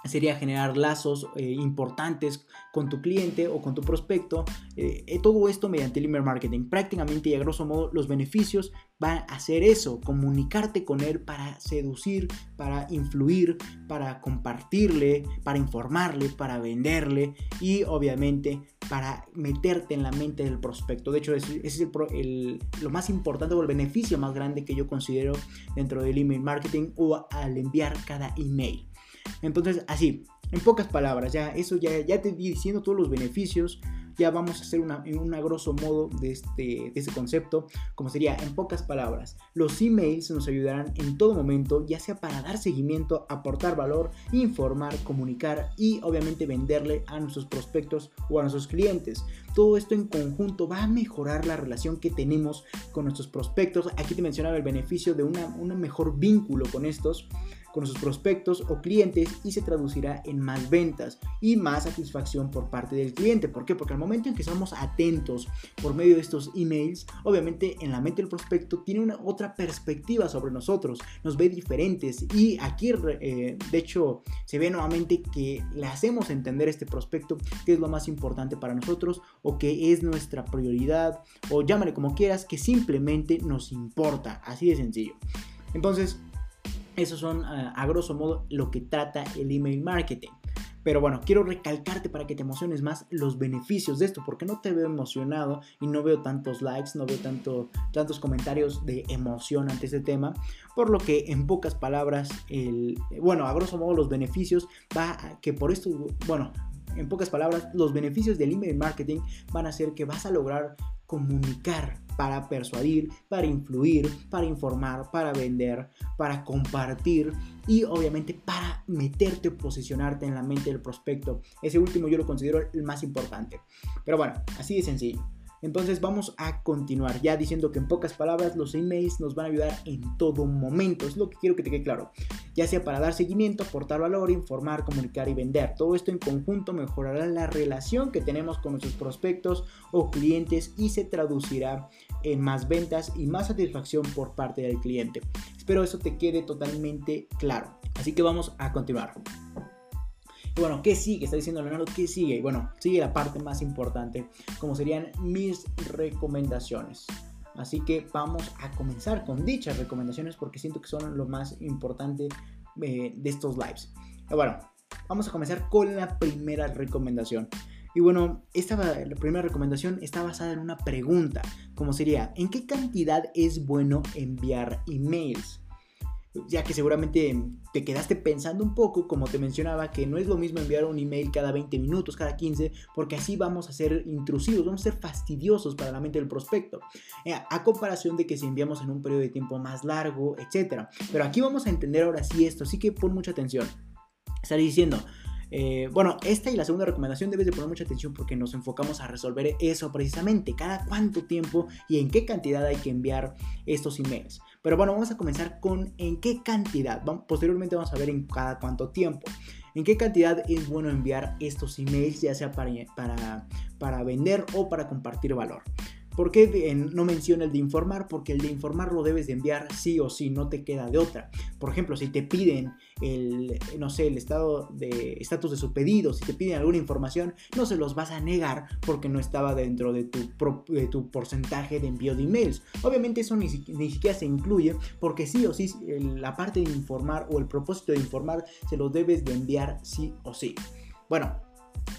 sería generar lazos eh, importantes con tu cliente o con tu prospecto. Eh, eh, todo esto mediante el email marketing. Prácticamente y a grosso modo los beneficios van a hacer eso, comunicarte con él para seducir, para influir, para compartirle, para informarle, para venderle y obviamente para meterte en la mente del prospecto. De hecho, ese es el, lo más importante o el beneficio más grande que yo considero dentro del email marketing o al enviar cada email. Entonces, así, en pocas palabras, ya eso ya, ya te di diciendo todos los beneficios, ya vamos a hacer una, un grosso modo de este, de este concepto, como sería en pocas palabras, los emails nos ayudarán en todo momento, ya sea para dar seguimiento, aportar valor, informar, comunicar y obviamente venderle a nuestros prospectos o a nuestros clientes. Todo esto en conjunto va a mejorar la relación que tenemos con nuestros prospectos. Aquí te mencionaba el beneficio de una, un mejor vínculo con estos con sus prospectos o clientes y se traducirá en más ventas y más satisfacción por parte del cliente. ¿Por qué? Porque al momento en que estamos atentos por medio de estos emails, obviamente en la mente del prospecto tiene una otra perspectiva sobre nosotros, nos ve diferentes y aquí eh, de hecho se ve nuevamente que le hacemos entender a este prospecto que es lo más importante para nosotros o que es nuestra prioridad o llámale como quieras que simplemente nos importa, así de sencillo. Entonces, esos son a grosso modo lo que trata el email marketing. Pero bueno, quiero recalcarte para que te emociones más los beneficios de esto, porque no te veo emocionado y no veo tantos likes, no veo tanto, tantos comentarios de emoción ante este tema, por lo que en pocas palabras, el, bueno, a grosso modo los beneficios va a que por esto, bueno, en pocas palabras, los beneficios del email marketing van a ser que vas a lograr comunicar para persuadir, para influir, para informar, para vender, para compartir y obviamente para meterte o posicionarte en la mente del prospecto. Ese último yo lo considero el más importante. Pero bueno, así de sencillo. Entonces vamos a continuar ya diciendo que en pocas palabras los emails nos van a ayudar en todo momento. Es lo que quiero que te quede claro. Ya sea para dar seguimiento, aportar valor, informar, comunicar y vender. Todo esto en conjunto mejorará la relación que tenemos con nuestros prospectos o clientes y se traducirá en más ventas y más satisfacción por parte del cliente. Espero eso te quede totalmente claro. Así que vamos a continuar. Y bueno, ¿qué sigue? Está diciendo Leonardo, ¿qué sigue? Y bueno, sigue la parte más importante, como serían mis recomendaciones. Así que vamos a comenzar con dichas recomendaciones porque siento que son lo más importante eh, de estos lives. Bueno, vamos a comenzar con la primera recomendación. Y bueno, esta la primera recomendación está basada en una pregunta, como sería, ¿en qué cantidad es bueno enviar emails? Ya que seguramente te quedaste pensando un poco, como te mencionaba, que no es lo mismo enviar un email cada 20 minutos, cada 15, porque así vamos a ser intrusivos, vamos a ser fastidiosos para la mente del prospecto, eh, a comparación de que si enviamos en un periodo de tiempo más largo, etc. Pero aquí vamos a entender ahora sí esto, así que pon mucha atención. Estaré diciendo, eh, bueno, esta y la segunda recomendación debes de poner mucha atención porque nos enfocamos a resolver eso precisamente, cada cuánto tiempo y en qué cantidad hay que enviar estos emails. Pero bueno, vamos a comenzar con en qué cantidad. Posteriormente vamos a ver en cada cuánto tiempo. ¿En qué cantidad es bueno enviar estos emails, ya sea para, para, para vender o para compartir valor? ¿Por qué no menciona el de informar? Porque el de informar lo debes de enviar sí o sí, no te queda de otra. Por ejemplo, si te piden el, no sé, el estado de estatus de su pedido, si te piden alguna información, no se los vas a negar porque no estaba dentro de tu, de tu porcentaje de envío de emails. Obviamente eso ni, ni siquiera se incluye porque sí o sí la parte de informar o el propósito de informar se los debes de enviar sí o sí. Bueno,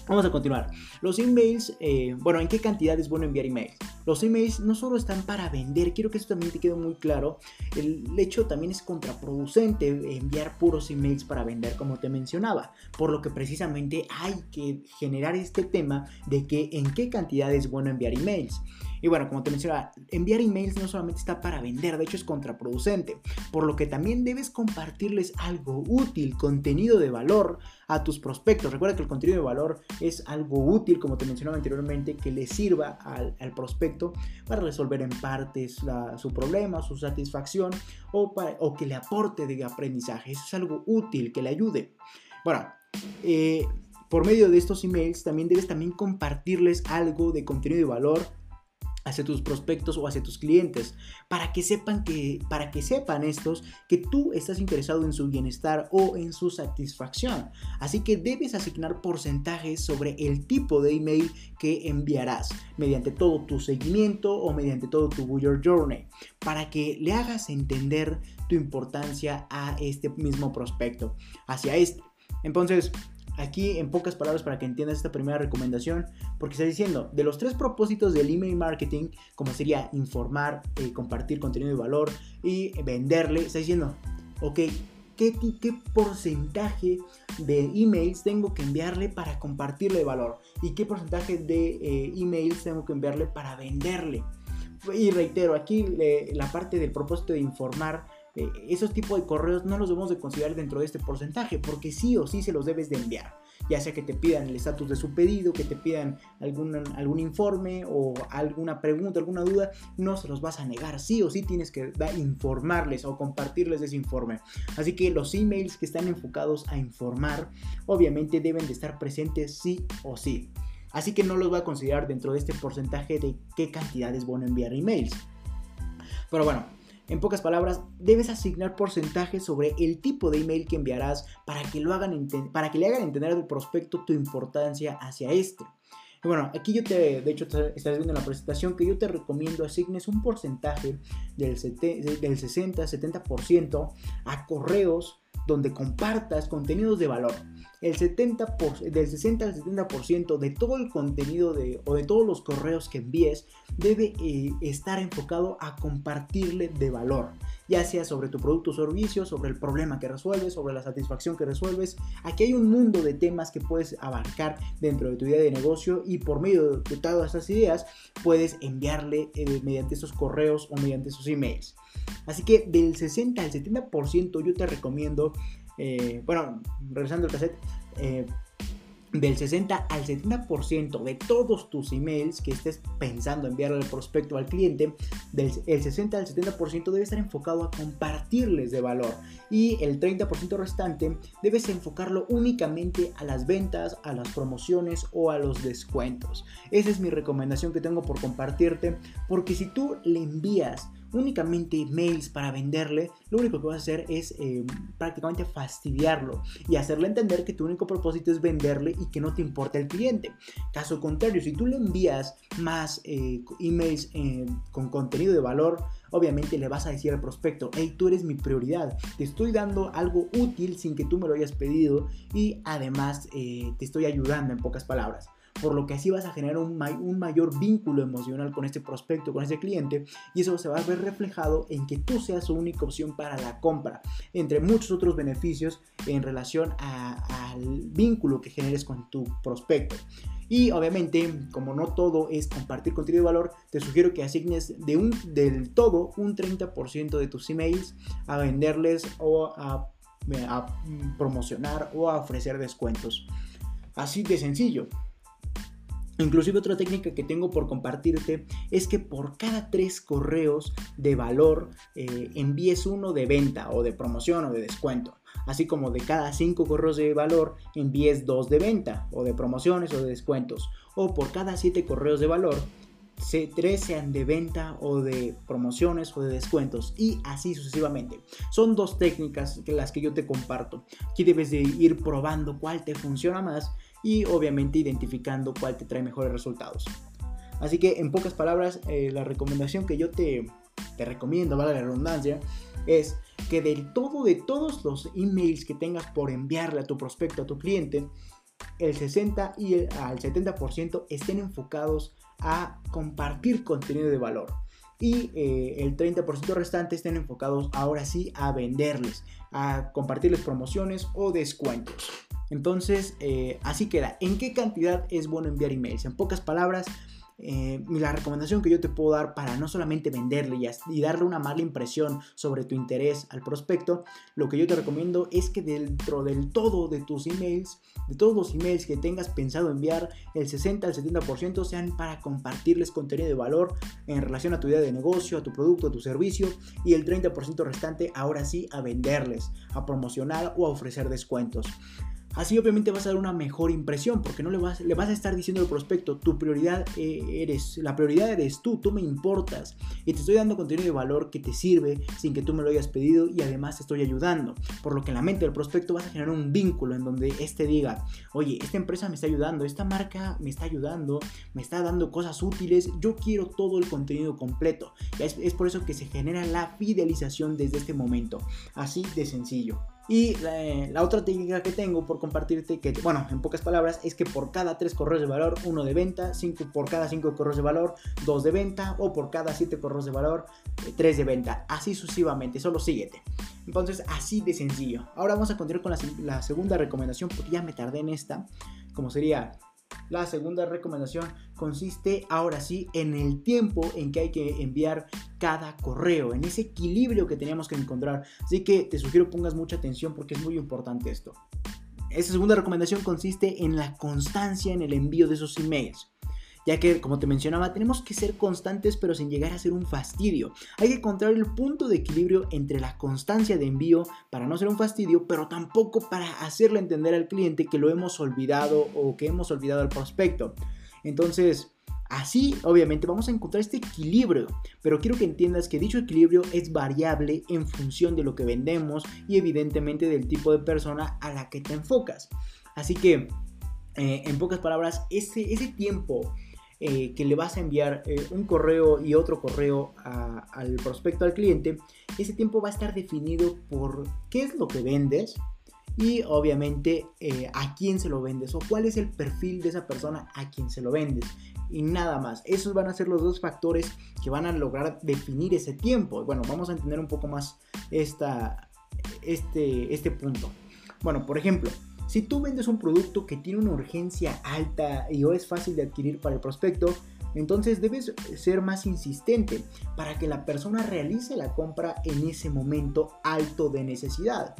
Vamos a continuar. Los emails, eh, bueno, ¿en qué cantidad es bueno enviar emails? Los emails no solo están para vender, quiero que esto también te quede muy claro. El hecho también es contraproducente enviar puros emails para vender, como te mencionaba. Por lo que precisamente hay que generar este tema de que en qué cantidad es bueno enviar emails. Y bueno, como te mencionaba, enviar emails no solamente está para vender, de hecho es contraproducente, por lo que también debes compartirles algo útil, contenido de valor a tus prospectos. Recuerda que el contenido de valor es algo útil, como te mencionaba anteriormente, que le sirva al, prospecto para resolver en partes su problema, su satisfacción o, que le aporte de aprendizaje. Eso es algo útil, que le ayude. Bueno, eh, por medio de estos emails también debes también compartirles algo de contenido de valor hacia tus prospectos o hacia tus clientes, para que sepan que para que sepan estos que tú estás interesado en su bienestar o en su satisfacción. Así que debes asignar porcentajes sobre el tipo de email que enviarás mediante todo tu seguimiento o mediante todo tu Buyer Journey, para que le hagas entender tu importancia a este mismo prospecto, hacia este. Entonces, Aquí en pocas palabras para que entiendas esta primera recomendación, porque está diciendo, de los tres propósitos del email marketing, como sería informar, eh, compartir contenido de valor y venderle, está diciendo, ok, ¿qué, ¿qué, porcentaje de emails tengo que enviarle para compartirle valor? ¿Y qué porcentaje de eh, emails tengo que enviarle para venderle? Y reitero, aquí la parte del propósito de informar eh, esos tipos de correos no los debemos de considerar dentro de este porcentaje, porque sí o sí se los debes de enviar. Ya sea que te pidan el estatus de su pedido, que te pidan algún, algún informe o alguna pregunta, alguna duda, no se los vas a negar. Sí o sí tienes que informarles o compartirles ese informe. Así que los emails que están enfocados a informar, obviamente deben de estar presentes sí o sí. Así que no los voy a considerar dentro de este porcentaje de qué cantidades van a enviar emails. Pero bueno, en pocas palabras, debes asignar porcentajes sobre el tipo de email que enviarás para que, lo hagan para que le hagan entender al prospecto tu importancia hacia este. bueno, aquí yo te, de hecho, estás viendo en la presentación que yo te recomiendo asignes un porcentaje del, del 60-70% a correos donde compartas contenidos de valor el 70 del 60 al 70% de todo el contenido de, o de todos los correos que envíes debe eh, estar enfocado a compartirle de valor, ya sea sobre tu producto o servicio, sobre el problema que resuelves, sobre la satisfacción que resuelves. Aquí hay un mundo de temas que puedes abarcar dentro de tu idea de negocio y por medio de todas esas ideas puedes enviarle eh, mediante esos correos o mediante esos emails. Así que del 60 al 70% yo te recomiendo eh, bueno, regresando al cassette, eh, del 60 al 70% de todos tus emails que estés pensando enviarle al prospecto al cliente, del el 60 al 70% debe estar enfocado a compartirles de valor y el 30% restante debes enfocarlo únicamente a las ventas, a las promociones o a los descuentos. Esa es mi recomendación que tengo por compartirte porque si tú le envías únicamente mails para venderle, lo único que vas a hacer es eh, prácticamente fastidiarlo y hacerle entender que tu único propósito es venderle y que no te importa el cliente. Caso contrario, si tú le envías más eh, emails eh, con contenido de valor, obviamente le vas a decir al prospecto, hey, tú eres mi prioridad, te estoy dando algo útil sin que tú me lo hayas pedido y además te estoy ayudando en pocas palabras por lo que así vas a generar un, mayor vínculo emocional con este prospecto, con ese cliente, y eso se va a ver reflejado en que tú seas su única opción para la compra, entre muchos otros beneficios en relación al vínculo que generes con tu prospecto. Y obviamente, como no todo es compartir contenido de valor, te sugiero que asignes de un, del todo un 30% de tus emails a venderles o a promocionar o a ofrecer descuentos. Así de sencillo. Inclusive otra técnica que tengo por compartirte es que por cada tres correos de valor eh, envíes uno de venta o de promoción o de descuento. Así como de cada cinco correos de valor envíes dos de venta o de promociones o de descuentos. O por cada siete correos de valor tres sean de venta o de promociones o de descuentos y así sucesivamente. Son dos técnicas que las que yo te comparto. Aquí debes de ir probando cuál te funciona más y obviamente identificando cuál te trae mejores resultados. Así que en pocas palabras, eh, la recomendación que yo te, te recomiendo, vale la redundancia, es que del todo de todos los emails que tengas por enviarle a tu prospecto, a tu cliente, el 60 y el, al 70% estén enfocados a compartir contenido de valor. Y eh, el 30% restante estén enfocados ahora sí a venderles, a compartirles promociones o descuentos. Entonces, eh, así queda. ¿En qué cantidad es bueno enviar emails? En pocas palabras, eh, la recomendación que yo te puedo dar para no solamente venderle y, darle una mala impresión sobre tu interés al prospecto, lo que yo te recomiendo es que dentro del todo de tus emails, de todos los emails que tengas pensado enviar, el 60 al 70% sean para compartirles contenido de valor en relación a tu idea de negocio, a tu producto, a tu servicio y el 30% restante ahora sí a venderles, a promocionar o a ofrecer descuentos. Así obviamente vas a dar una mejor impresión porque no le vas, le vas a estar diciendo al prospecto, tu prioridad eh, eres, la prioridad eres tú, tú me importas y te estoy dando contenido de valor que te sirve sin que tú me lo hayas pedido y además te estoy ayudando. Por lo que en la mente del prospecto vas a generar un vínculo en donde éste diga, oye, esta empresa me está ayudando, esta marca me está ayudando, me está dando cosas útiles, yo quiero todo el contenido completo. Es, es por eso que se genera la fidelización desde este momento. Así de sencillo. Y la, otra técnica que tengo por compartirte, que bueno, en pocas palabras, es que por cada 3 correos de valor, uno de venta, cinco, por cada 5 correos de valor, 2 de venta, o por cada 7 correos de valor, 3 de venta. Así sucesivamente, solo síguete. Entonces, así de sencillo. Ahora vamos a continuar con la, la segunda recomendación, porque ya me tardé en esta, como sería la segunda recomendación consiste ahora sí en el tiempo en que hay que enviar cada correo, en ese equilibrio que tenemos que encontrar. Así que te sugiero pongas mucha atención porque es muy importante esto. Esta segunda recomendación consiste en la constancia en el envío de esos emails ya que, como te mencionaba, tenemos que ser constantes pero sin llegar a ser un fastidio. Hay que encontrar el punto de equilibrio entre la constancia de envío para no ser un fastidio, pero tampoco para hacerle entender al cliente que lo hemos olvidado o que hemos olvidado al prospecto. Entonces, Así, obviamente, vamos a encontrar este equilibrio, pero quiero que entiendas que dicho equilibrio es variable en función de lo que vendemos y evidentemente del tipo de persona a la que te enfocas. Así que, eh, en pocas palabras, ese, ese tiempo eh, que le vas a enviar eh, un correo y otro correo al prospecto, al cliente, ese tiempo va a estar definido por qué es lo que vendes y obviamente eh, a quién se lo vendes o cuál es el perfil de esa persona a quien se lo vendes y nada más. Esos van a ser los dos factores que van a lograr definir ese tiempo. Bueno, vamos a entender un poco más esta, este, este punto. Bueno, por ejemplo, si tú vendes un producto que tiene una urgencia alta y es fácil de adquirir para el prospecto, entonces debes ser más insistente para que la persona realice la compra en ese momento alto de necesidad.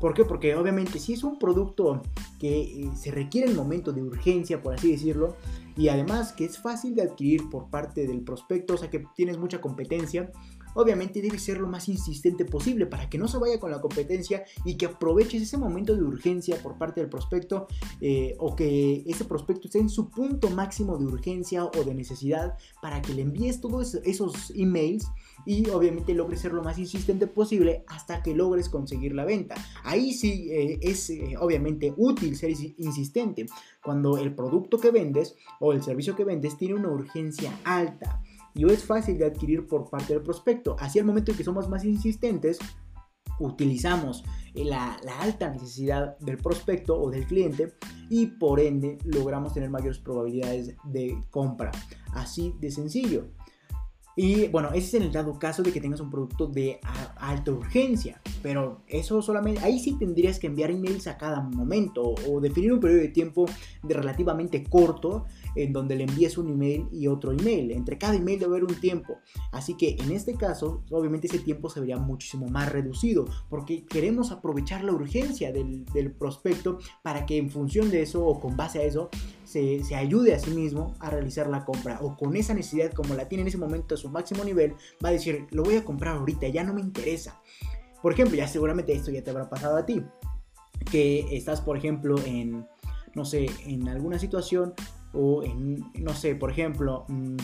¿Por qué? Porque obviamente si es un producto que eh, se requiere el momento de urgencia, por así decirlo, y además que es fácil de adquirir por parte del prospecto, o sea que tienes mucha competencia, obviamente debe ser lo más insistente posible para que no se vaya con la competencia y que aproveches ese momento de urgencia por parte del prospecto eh, o que ese prospecto esté en su punto máximo de urgencia o de necesidad para que le envíes todos esos emails y obviamente logres ser lo más insistente posible hasta que logres conseguir la venta. Ahí sí eh, es eh, obviamente útil ser insistente cuando el producto que vendes o el servicio que vendes tiene una urgencia alta y es fácil de adquirir por parte del prospecto. Así al momento en que somos más insistentes, utilizamos eh, la, alta necesidad del prospecto o del cliente y por ende logramos tener mayores probabilidades de compra. Así de sencillo. Y bueno, ese es en el dado caso de que tengas un producto de alta urgencia. Pero eso solamente, ahí sí tendrías que enviar emails a cada momento o definir un periodo de tiempo de relativamente corto en donde le envíes un email y otro email. Entre cada email debe haber un tiempo. Así que en este caso, obviamente ese tiempo se vería muchísimo más reducido porque queremos aprovechar la urgencia del, del prospecto para que en función de eso o con base a eso se, se, ayude a sí mismo a realizar la compra o con esa necesidad como la tiene en ese momento a su máximo nivel, va a decir, lo voy a comprar ahorita, ya no me interesa. Por ejemplo, ya seguramente esto ya te habrá pasado a ti, que estás, por ejemplo, en, no sé, en alguna situación o en, no sé, por ejemplo, mm,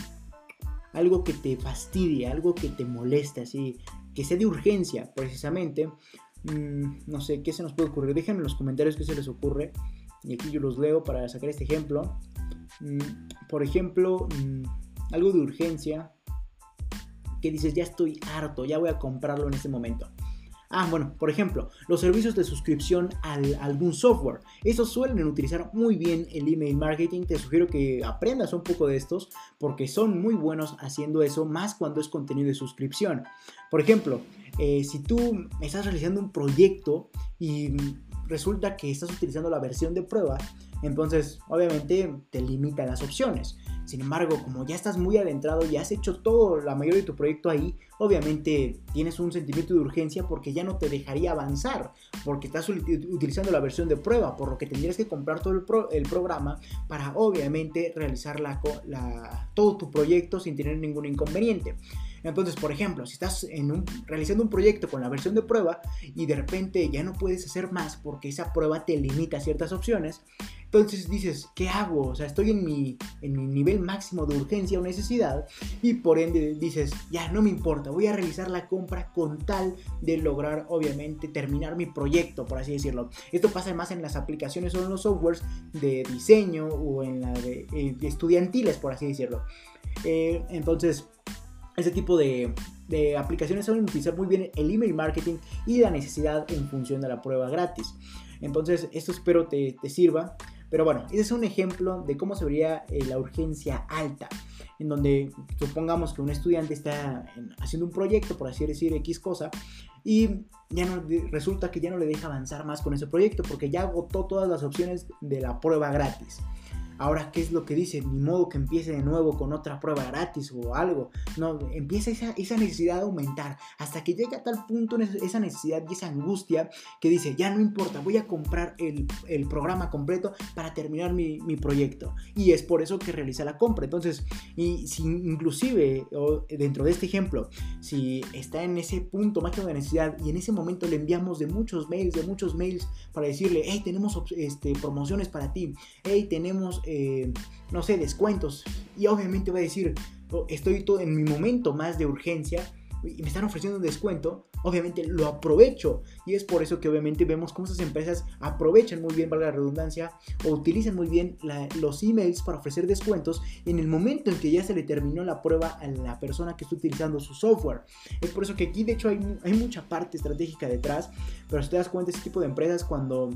algo que te fastidie, algo que te moleste, así, que sea de urgencia, precisamente. Mm, no sé, ¿qué se nos puede ocurrir? Déjenme en los comentarios qué se les ocurre. Y aquí yo los leo para sacar este ejemplo. Mm, por ejemplo, algo de urgencia que dices, ya estoy harto, ya voy a comprarlo en este momento. Ah, bueno, por ejemplo, los servicios de suscripción a algún software. Estos suelen utilizar muy bien el email marketing. Te sugiero que aprendas un poco de estos porque son muy buenos haciendo eso, más cuando es contenido de suscripción. Por ejemplo, eh, si tú estás realizando un proyecto y resulta que estás utilizando la versión de prueba, entonces obviamente te limita las opciones. Sin embargo, como ya estás muy adentrado y has hecho todo, la mayoría de tu proyecto ahí, obviamente tienes un sentimiento de urgencia porque ya no te dejaría avanzar, porque estás utilizando la versión de prueba, por lo que tendrías que comprar todo el, programa para obviamente realizar todo tu proyecto sin tener ningún inconveniente. Entonces, por ejemplo, si estás en un, realizando un proyecto con la versión de prueba y de repente ya no puedes hacer más porque esa prueba te limita ciertas opciones, entonces dices, ¿qué hago? O sea, estoy en mi, en mi nivel máximo de urgencia o necesidad y por ende dices, ya no me importa, voy a realizar la compra con tal de lograr, obviamente, terminar mi proyecto, por así decirlo. Esto pasa más en las aplicaciones o en los softwares de diseño o en la de, eh, estudiantiles, por así decirlo. Eh, entonces, ese tipo de, aplicaciones saben utilizar muy bien el email marketing y la necesidad en función de la prueba gratis. Entonces, esto espero te, te sirva. Pero bueno, ese es un ejemplo de cómo se vería eh, la urgencia alta, en donde supongamos que un estudiante está haciendo un proyecto, por así decir, X cosa, y ya no, resulta que ya no le deja avanzar más con ese proyecto porque ya agotó todas las opciones de la prueba gratis. Ahora, ¿qué es lo que dice? Ni modo que empiece de nuevo con otra prueba gratis o algo. No, empieza esa, esa necesidad de aumentar hasta que llega a tal punto esa necesidad y esa angustia que dice, ya no importa, voy a comprar el, programa completo para terminar mi, proyecto. Y es por eso que realiza la compra. Entonces, y si inclusive dentro de este ejemplo, si está en ese punto máximo de necesidad y en ese momento le enviamos de muchos mails, de muchos mails para decirle, hey, tenemos este, promociones para ti, hey, tenemos eh, no sé, descuentos. Y obviamente va a decir, oh, estoy todo en mi momento más de urgencia y me están ofreciendo un descuento, obviamente lo aprovecho. Y es por eso que obviamente vemos cómo esas empresas aprovechan muy bien, valga la redundancia, o utilizan muy bien los emails para ofrecer descuentos en el momento en que ya se le terminó la prueba a la persona que está utilizando su software. Es por eso que aquí de hecho hay, hay mucha parte estratégica detrás, pero si te das cuenta, ese tipo de empresas cuando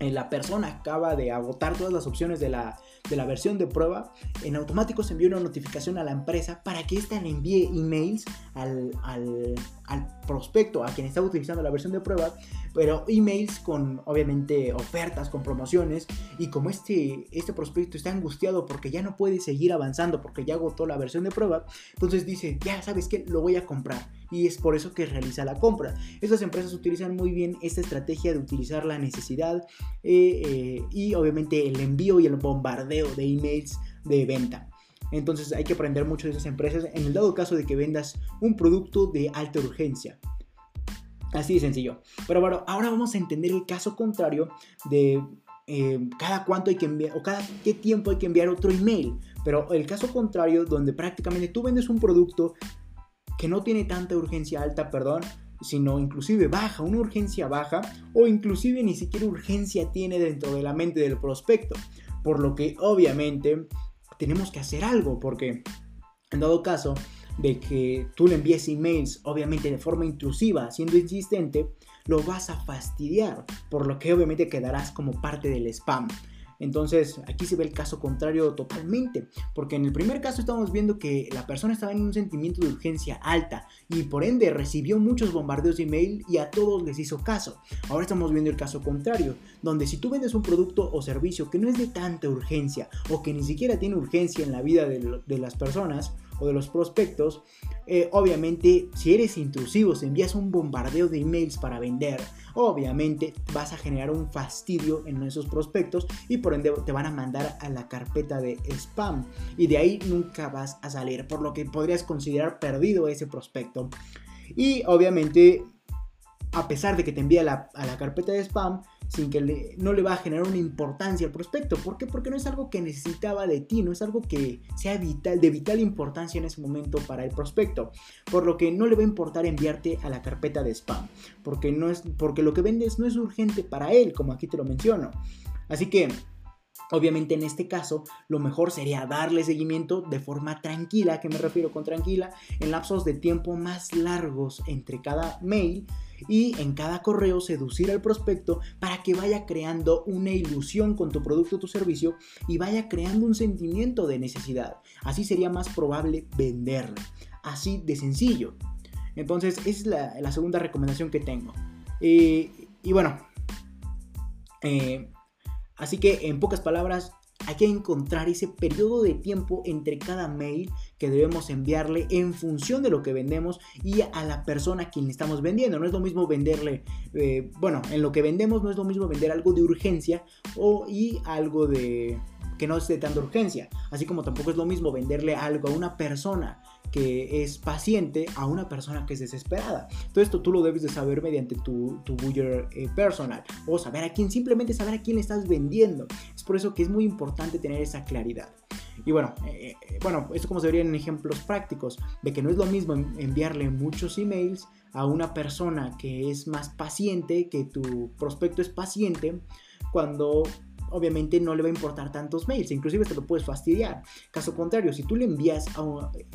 la persona acaba de agotar todas las opciones de la, de la versión de prueba, en automático se envía una notificación a la empresa para que ésta le envíe emails al, al, al, prospecto, a quien está utilizando la versión de prueba, pero emails con obviamente ofertas, con promociones, y como este, este prospecto está angustiado porque ya no puede seguir avanzando, porque ya agotó la versión de prueba, entonces dice, ya sabes que lo voy a comprar y es por eso que realiza la compra. Estas empresas utilizan muy bien esta estrategia de utilizar la necesidad eh, eh, y obviamente el envío y el bombardeo de emails de venta. Entonces hay que aprender mucho de esas empresas en el dado caso de que vendas un producto de alta urgencia. Así de sencillo. Pero bueno, ahora vamos a entender el caso contrario de eh, cada cuánto hay que enviar o cada qué tiempo hay que enviar otro email. Pero el caso contrario, donde prácticamente tú vendes un producto que no tiene tanta urgencia alta, perdón, sino inclusive baja, una urgencia baja o inclusive ni siquiera urgencia tiene dentro de la mente del prospecto. Por lo que obviamente tenemos que hacer algo porque en dado caso de que tú le envíes emails obviamente de forma intrusiva, siendo insistente, lo vas a fastidiar, por lo que obviamente quedarás como parte del spam. Entonces aquí se ve el caso contrario totalmente, porque en el primer caso estamos viendo que la persona estaba en un sentimiento de urgencia alta y por ende recibió muchos bombardeos de email y a todos les hizo caso. Ahora estamos viendo el caso contrario, donde si tú vendes un producto o servicio que no es de tanta urgencia o que ni siquiera tiene urgencia en la vida de, de las personas, o de los prospectos, eh, obviamente si eres intrusivo, si envías un bombardeo de emails para vender, obviamente vas a generar un fastidio en esos prospectos y por ende te van a mandar a la carpeta de spam y de ahí nunca vas a salir, por lo que podrías considerar perdido ese prospecto. Y obviamente, a pesar de que te envía a la carpeta de spam, sin que no le va a generar una importancia al prospecto. ¿Por qué? Porque no es algo que necesitaba de ti, no es algo que sea vital, de vital importancia en ese momento para el prospecto. Por lo que no le va a importar enviarte a la carpeta de spam. Porque, no es, porque lo que vendes no es urgente para él, como aquí te lo menciono. Así que Obviamente en este caso lo mejor sería darle seguimiento de forma tranquila, que me refiero con tranquila, en lapsos de tiempo más largos entre cada mail y en cada correo seducir al prospecto para que vaya creando una ilusión con tu producto o tu servicio y vaya creando un sentimiento de necesidad. Así sería más probable venderle. Así de sencillo. Entonces, esa es la, segunda recomendación que tengo. Eh, y bueno, eh, así que en pocas palabras, hay que encontrar ese periodo de tiempo entre cada mail que debemos enviarle en función de lo que vendemos y a la persona a quien le estamos vendiendo. No es lo mismo venderle, eh, bueno, en lo que vendemos no es lo mismo vender algo de urgencia o y algo de que no es de tanta urgencia. Así como tampoco es lo mismo venderle algo a una persona que es paciente a una persona que es desesperada. Todo esto tú lo debes de saber mediante tu, tu buyer eh, personal o saber a quién, simplemente saber a quién estás vendiendo. Es por eso que es muy importante tener esa claridad. Y bueno, eh, eh, bueno, esto como se vería en ejemplos prácticos, de que no es lo mismo enviarle muchos emails a una persona que es más paciente, que tu prospecto es paciente, cuando obviamente no le va a importar tantos mails, inclusive te lo puedes fastidiar. Caso contrario, si tú le envías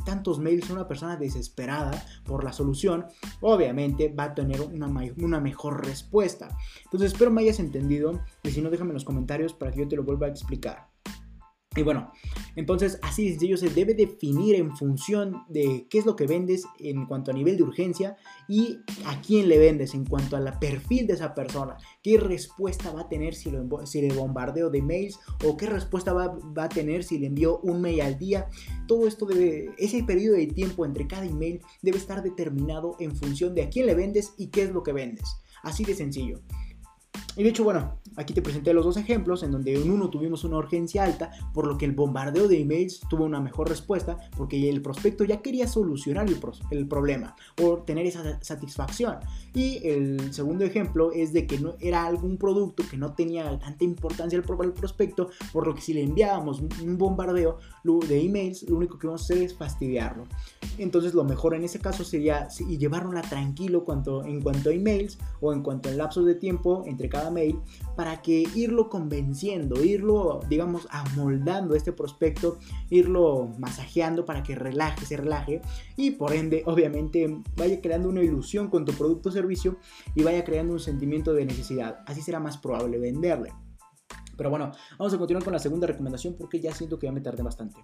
tantos mails a una persona desesperada por la solución, obviamente va a tener una, una mejor respuesta. Entonces espero me hayas entendido y si no déjame en los comentarios para que yo te lo vuelva a explicar. Y bueno, entonces así de sencillo se debe definir en función de qué es lo que vendes en cuanto a nivel de urgencia y a quién le vendes en cuanto al perfil de esa persona, qué respuesta va a tener si, lo, si le bombardeo de mails o qué respuesta va, va, a tener si le envío un mail al día. Todo esto debe, ese periodo de tiempo entre cada email debe estar determinado en función de a quién le vendes y qué es lo que vendes. Así de sencillo. Y de hecho, bueno, aquí te presenté los dos ejemplos en donde en uno tuvimos una urgencia alta, por lo que el bombardeo de emails tuvo una mejor respuesta, porque el prospecto ya quería solucionar el, problema o tener esa satisfacción. Y el segundo ejemplo es de que no era algún producto que no tenía tanta importancia el, el prospecto, por lo que si le enviábamos un bombardeo de emails, lo único que vamos a hacer es fastidiarlo. Entonces lo mejor en ese caso sería llevarla tranquilo cuanto, en cuanto a emails o en cuanto a lapsos de tiempo entre cada mail para que irlo convenciendo, irlo, digamos, amoldando este prospecto, irlo masajeando para que relaje, se relaje y por ende, obviamente, vaya creando una ilusión con tu producto o servicio y vaya creando un sentimiento de necesidad. Así será más probable venderle. Pero bueno, vamos a continuar con la segunda recomendación porque ya siento que ya me tardé bastante.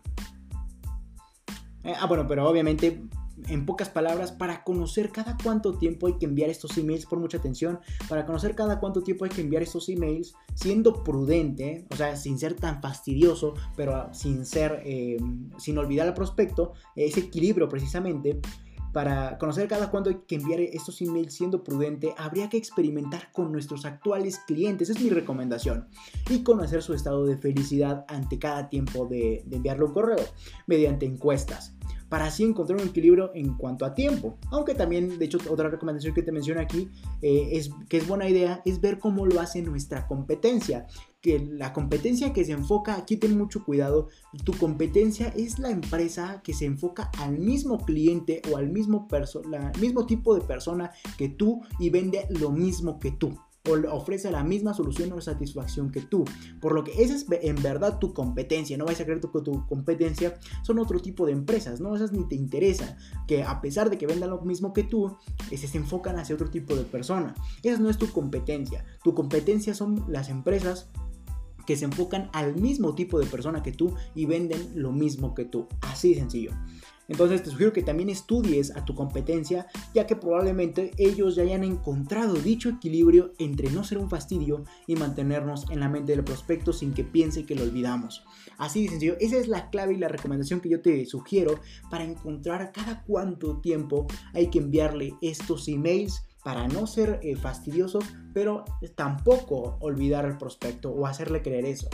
Eh, ah, bueno, pero obviamente en pocas palabras, para conocer cada cuánto tiempo hay que enviar estos emails, por mucha atención, para conocer cada cuánto tiempo hay que enviar estos emails, siendo prudente, o sea, sin ser tan fastidioso, pero sin ser, eh, sin olvidar al prospecto, ese equilibrio precisamente. Para conocer cada cuánto hay que enviar estos emails siendo prudente, habría que experimentar con nuestros actuales clientes, es mi recomendación, y conocer su estado de felicidad ante cada tiempo de, de enviarle un correo, mediante encuestas para así encontrar un equilibrio en cuanto a tiempo. Aunque también, de hecho, otra recomendación que te menciono aquí, eh, es que es buena idea, es ver cómo lo hace nuestra competencia. Que la competencia que se enfoca, aquí ten mucho cuidado, tu competencia es la empresa que se enfoca al mismo cliente o al mismo, mismo tipo de persona que tú y vende lo mismo que tú ofrece la misma solución o satisfacción que tú. Por lo que esa es en verdad tu competencia. No vais a creer que tu competencia son otro tipo de empresas, ¿no? Esas ni te interesan. Que a pesar de que vendan lo mismo que tú, se enfocan hacia otro tipo de persona. Esa no es tu competencia. Tu competencia son las empresas que se enfocan al mismo tipo de persona que tú y venden lo mismo que tú. Así sencillo. Entonces te sugiero que también estudies a tu competencia, ya que probablemente ellos ya hayan encontrado dicho equilibrio entre no ser un fastidio y mantenernos en la mente del prospecto sin que piense que lo olvidamos. Así de sencillo, esa es la clave y la recomendación que yo te sugiero para encontrar cada cuánto tiempo hay que enviarle estos emails para no ser eh, fastidiosos, pero tampoco olvidar al prospecto o hacerle creer eso.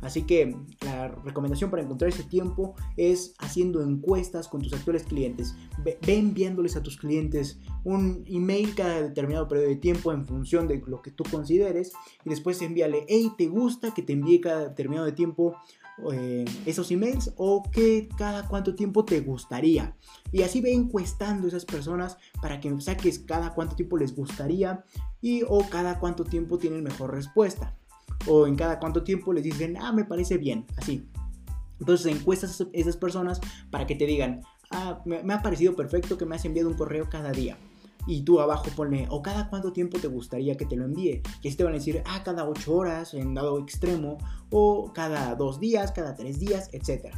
Así que la recomendación para encontrar ese tiempo es haciendo encuestas con tus actuales clientes. Ve, enviándoles a tus clientes un email cada determinado periodo de tiempo en función de lo que tú consideres y después envíale, hey, ¿te gusta que te envíe cada determinado de tiempo eh, esos emails o que cada cuánto tiempo te gustaría. Y así ve encuestando esas personas para que saques cada cuánto tiempo les gustaría y o cada cuánto tiempo tienen mejor respuesta. O en cada cuánto tiempo les dicen, ah, me parece bien, así. Entonces encuestas a esas personas para que te digan, ah, me ha parecido perfecto que me has enviado un correo cada día y tú abajo pone o cada cuánto tiempo te gustaría que te lo envíe. Y así te van a decir, ah, cada 8 horas en dado extremo, o cada 2 días, cada 3 días, etc.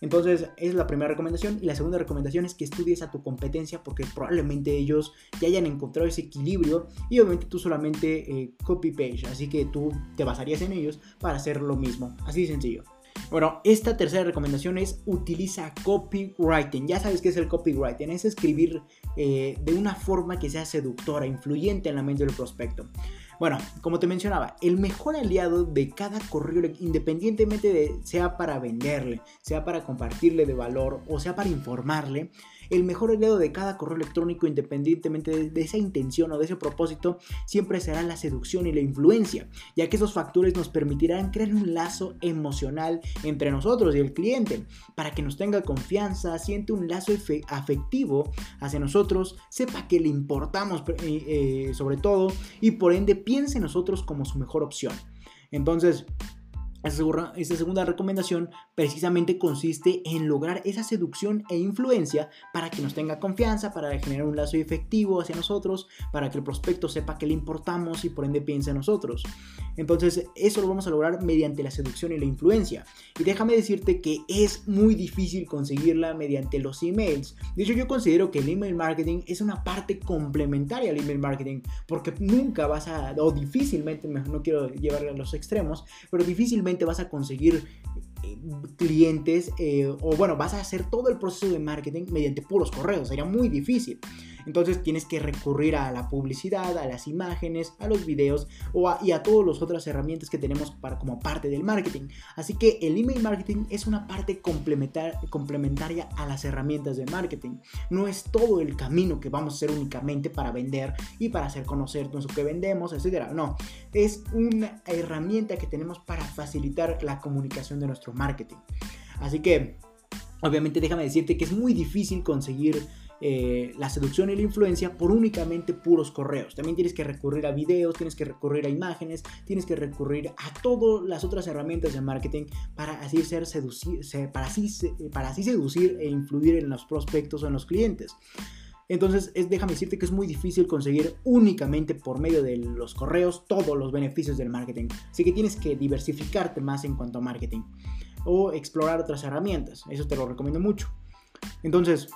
Entonces, es la primera recomendación. Y la segunda recomendación es que estudies a tu competencia porque probablemente ellos ya hayan encontrado ese equilibrio y obviamente tú solamente eh, copy-page. Así que tú te basarías en ellos para hacer lo mismo. Así de sencillo. Bueno, esta tercera recomendación es utiliza copywriting. Ya sabes qué es el copywriting, es escribir eh, de una forma que sea seductora, influyente en la mente del prospecto. Bueno, como te mencionaba, el mejor aliado de cada correo, independientemente de sea para venderle, sea para compartirle de valor o sea para informarle, el mejor aliado de cada correo electrónico, independientemente de, esa intención o de ese propósito, siempre será la seducción y la influencia, ya que esos factores nos permitirán crear un lazo emocional entre nosotros y el cliente, para que nos tenga confianza, siente un lazo afectivo hacia nosotros, sepa que le importamos eh, eh, sobre todo y por ende piense en nosotros como su mejor opción. Entonces, esta segunda recomendación precisamente consiste en lograr esa seducción e influencia para que nos tenga confianza, para generar un lazo efectivo hacia nosotros, para que el prospecto sepa que le importamos y por ende piense en nosotros. Entonces, eso lo vamos a lograr mediante la seducción y la influencia. Y déjame decirte que es muy difícil conseguirla mediante los emails. De hecho, yo considero que el email marketing es una parte complementaria al email marketing, porque nunca vas a, o difícilmente, no quiero llevarle a los extremos, pero difícilmente vas a conseguir eh, clientes eh, o bueno, vas a hacer todo el proceso de marketing mediante puros correos, sería muy difícil. Entonces tienes que recurrir a la publicidad, a las imágenes, a los videos y a todas las otras herramientas que tenemos para, como parte del marketing. Así que el email marketing es una parte complementaria a las herramientas de marketing. No es todo el camino que vamos a hacer únicamente para vender y para hacer conocer lo que vendemos, etc. No, es una herramienta que tenemos para facilitar la comunicación de nuestro marketing. Así que, obviamente déjame decirte que es muy difícil conseguir eh, la seducción y la influencia por únicamente puros correos. También tienes que recurrir a videos, tienes que recurrir a imágenes, tienes que recurrir a todas las otras herramientas de marketing para así, ser seducir, para así, para así seducir e influir en los prospectos o en los clientes. Entonces, es, déjame decirte que es muy difícil conseguir únicamente por medio de los correos todos los beneficios del marketing. Así que tienes que diversificarte más en cuanto a marketing o explorar otras herramientas. Eso te lo recomiendo mucho. Entonces,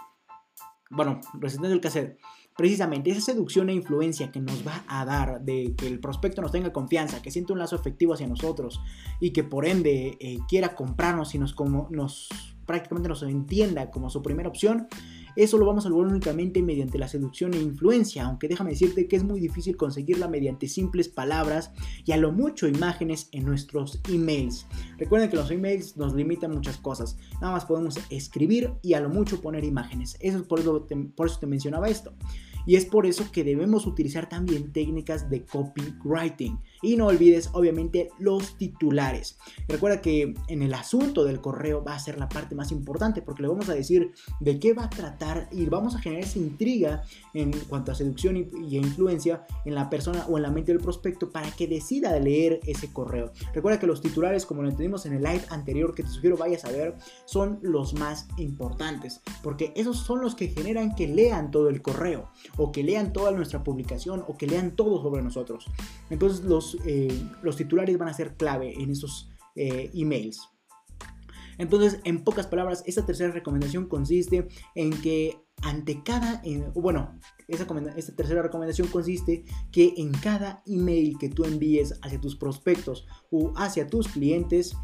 bueno, recetando el cassette, precisamente esa seducción e influencia que nos va a dar de que el prospecto nos tenga confianza, que siente un lazo efectivo hacia nosotros y que por ende eh, quiera comprarnos y nos, como, nos prácticamente nos entienda como su primera opción, eso lo vamos a lograr únicamente mediante la seducción e influencia, aunque déjame decirte que es muy difícil conseguirla mediante simples palabras y a lo mucho imágenes en nuestros emails. Recuerden que los emails nos limitan muchas cosas, nada más podemos escribir y a lo mucho poner imágenes. Eso es por eso te mencionaba esto. Y es por eso que debemos utilizar también técnicas de copywriting. Y no olvides, obviamente, los titulares. Recuerda que en el asunto del correo va a ser la parte más importante porque le vamos a decir de qué va a tratar y vamos a generar esa intriga en cuanto a seducción y, influencia en la persona o en la mente del prospecto para que decida leer ese correo. Recuerda que los titulares, como lo entendimos en el live anterior que te sugiero vayas a ver, son los más importantes porque esos son los que generan que lean todo el correo o que lean toda nuestra publicación o que lean todo sobre nosotros. Entonces los eh, los, titulares van a ser clave en esos eh, emails. Entonces, en pocas palabras, esta tercera recomendación consiste en que ante cada, bueno, esta, esta, tercera recomendación consiste que en cada email que tú envíes hacia tus prospectos o hacia tus clientes,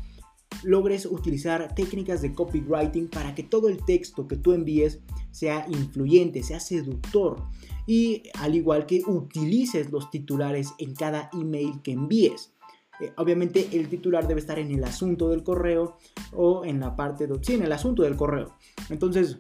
logres utilizar técnicas de copywriting para que todo el texto que tú envíes sea influyente, sea seductor y al igual que utilices los titulares en cada email que envíes. Eh, obviamente el titular debe estar en el asunto del correo o en la parte de... Sí, en el asunto del correo. Entonces,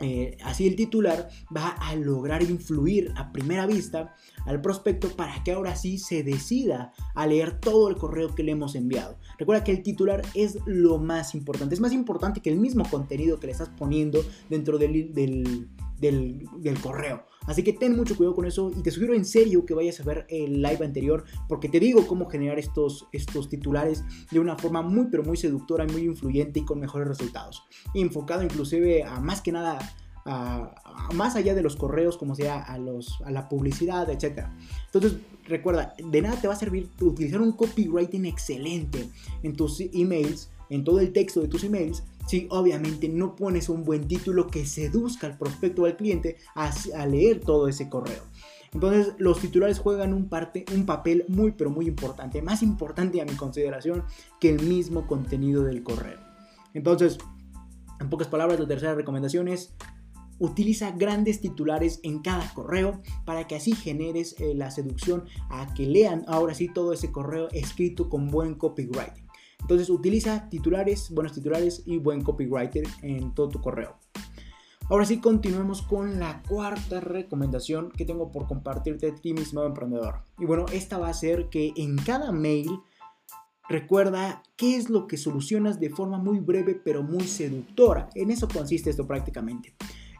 eh, así el titular va a lograr influir a primera vista al prospecto para que ahora sí se decida a leer todo el correo que le hemos enviado. Recuerda que el titular es lo más importante, es más importante que el mismo contenido que le estás poniendo dentro del, del correo. Así que ten mucho cuidado con eso y te sugiero en serio que vayas a ver el live anterior porque te digo cómo generar estos, estos titulares de una forma muy pero muy seductora, muy influyente y con mejores resultados. Enfocado inclusive a más que nada a, más allá de los correos, como sea a, los, a la publicidad, etc. Entonces, recuerda, de nada te va a servir utilizar un copywriting excelente en tus emails, en todo el texto de tus emails, si obviamente no pones un buen título que seduzca al prospecto o al cliente a, leer todo ese correo. Entonces los titulares juegan un, parte, un papel muy pero muy importante, más importante a mi consideración que el mismo contenido del correo. Entonces, en pocas palabras, la tercera recomendación es Utiliza grandes titulares en cada correo para que así generes eh, la seducción a que lean ahora sí todo ese correo escrito con buen copywriting. Entonces utiliza titulares, buenos titulares y buen copywriter en todo tu correo. Ahora sí, continuemos con la cuarta recomendación que tengo por compartirte de ti, mi estimado emprendedor. Y bueno, esta va a ser que en cada mail recuerda qué es lo que solucionas de forma muy breve pero muy seductora. En eso consiste esto prácticamente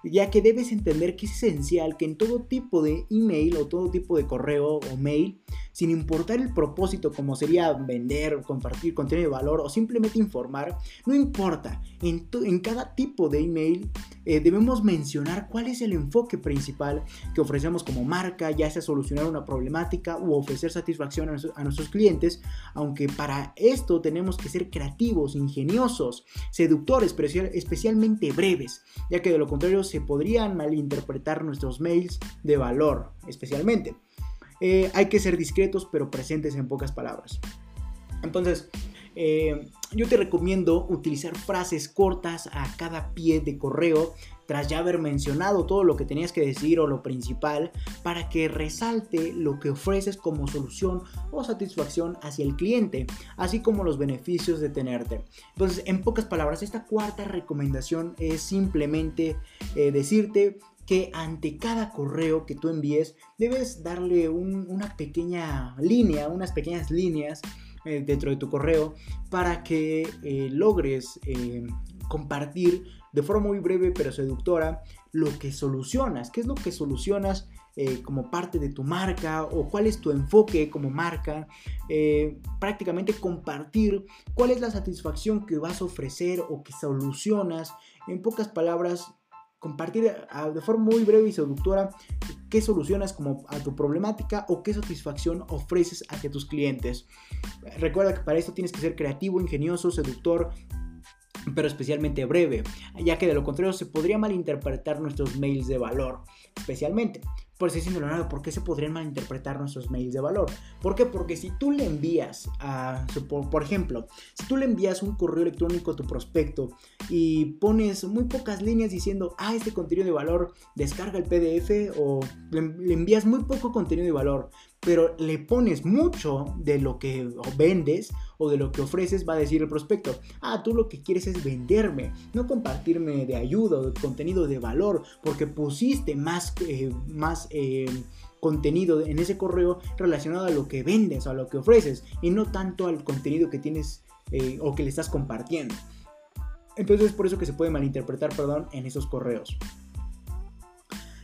ya que debes entender que es esencial que en todo tipo de email o todo tipo de correo o mail, sin importar el propósito como sería vender, compartir contenido de valor o simplemente informar, no importa, en, cada tipo de email eh, debemos mencionar cuál es el enfoque principal que ofrecemos como marca, ya sea solucionar una problemática u ofrecer satisfacción a, nuestros clientes, aunque para esto tenemos que ser creativos, ingeniosos, seductores, pero especialmente breves, ya que de lo contrario se podrían malinterpretar nuestros mails de valor, especialmente. Eh, hay que ser discretos pero presentes en pocas palabras. Entonces, eh, yo te recomiendo utilizar frases cortas a cada pie de correo tras ya haber mencionado todo lo que tenías que decir o lo principal para que resalte lo que ofreces como solución o satisfacción hacia el cliente, así como los beneficios de tenerte. Entonces, en pocas palabras, esta cuarta recomendación es simplemente eh, decirte que ante cada correo que tú envíes debes darle una pequeña línea, unas pequeñas líneas eh, dentro de tu correo para que eh, logres eh, compartir de forma muy breve pero seductora lo que solucionas. ¿Qué es lo que solucionas como parte de tu marca o cuál es tu enfoque como marca? prácticamente compartir cuál es la satisfacción que vas a ofrecer o que solucionas. En pocas palabras, compartir de forma muy breve y seductora qué solucionas como a tu problemática o qué satisfacción ofreces hacia tus clientes. Recuerda que para esto tienes que ser creativo, ingenioso, seductor, pero especialmente breve, ya que de lo contrario se podría malinterpretar nuestros mails de valor, especialmente. Por eso diciendo nada, ¿por qué se podrían malinterpretar nuestros mails de valor? ¿Por qué? Porque si tú le envías a, por ejemplo, si tú le envías un correo electrónico a tu prospecto y pones muy pocas líneas diciendo, ah, este contenido de valor, descarga el PDF o le envías muy poco contenido de valor, pero le pones mucho de lo que vendes o de lo que ofreces, va a decir el prospecto, ah, tú lo que quieres es venderme, no compartirme de ayuda o de contenido de valor, porque pusiste más, eh, más eh, contenido en ese correo relacionado a lo que vendes o a lo que ofreces y no tanto al contenido que tienes eh, o que le estás compartiendo. Entonces es por eso que se puede malinterpretar, perdón, en esos correos.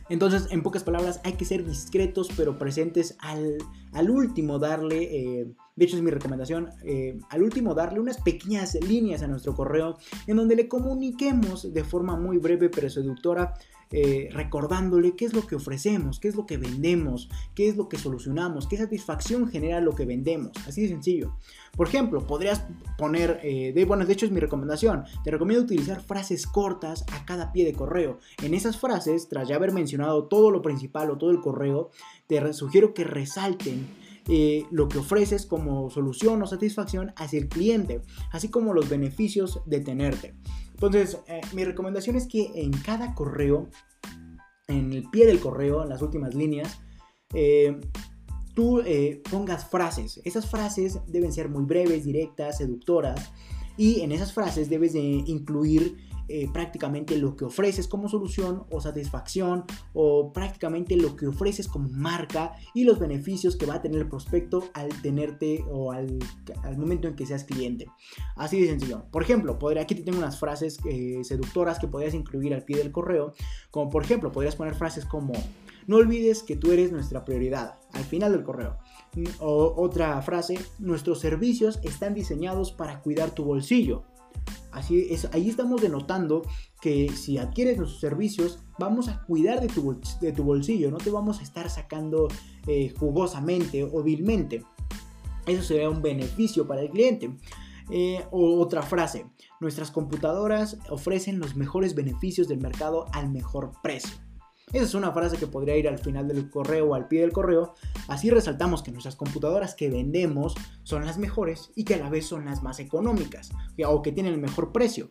Entonces, en pocas palabras, hay que ser discretos pero presentes al, último darle, de hecho es mi recomendación, eh, al último darle unas pequeñas líneas a nuestro correo en donde le comuniquemos de forma muy breve pero seductora eh, recordándole qué es lo que ofrecemos, qué es lo que vendemos, qué es lo que solucionamos, qué satisfacción genera lo que vendemos. Así de sencillo. Por ejemplo, podrías poner, eh, bueno, de hecho es mi recomendación, te recomiendo utilizar frases cortas a cada pie de correo. En esas frases, tras ya haber mencionado todo lo principal o todo el correo, te sugiero que resalten eh, lo que ofreces como solución o satisfacción hacia el cliente, así como los beneficios de tenerte. Entonces, eh, mi recomendación es que en cada correo, en el pie del correo, en las últimas líneas, eh, tú pongas frases. Esas frases deben ser muy breves, directas, seductoras. Y en esas frases debes de incluir eh, prácticamente lo que ofreces como solución o satisfacción o prácticamente lo que ofreces como marca y los beneficios que va a tener el prospecto al tenerte o al, momento en que seas cliente. Así de sencillo. Por ejemplo, podría, aquí te tengo unas frases eh, seductoras que podrías incluir al pie del correo, como por ejemplo, podrías poner frases como no olvides que tú eres nuestra prioridad al final del correo. O otra frase, nuestros servicios están diseñados para cuidar tu bolsillo. Así es, ahí estamos denotando que si adquieres nuestros servicios, vamos a cuidar de tu, de tu bolsillo, no te vamos a estar sacando eh, jugosamente o vilmente. Eso sería un beneficio para el cliente. Eh, otra frase, nuestras computadoras ofrecen los mejores beneficios del mercado al mejor precio. Esa es una frase que podría ir al final del correo o al pie del correo. Así resaltamos que nuestras computadoras que vendemos son las mejores y que a la vez son las más económicas o que tienen el mejor precio.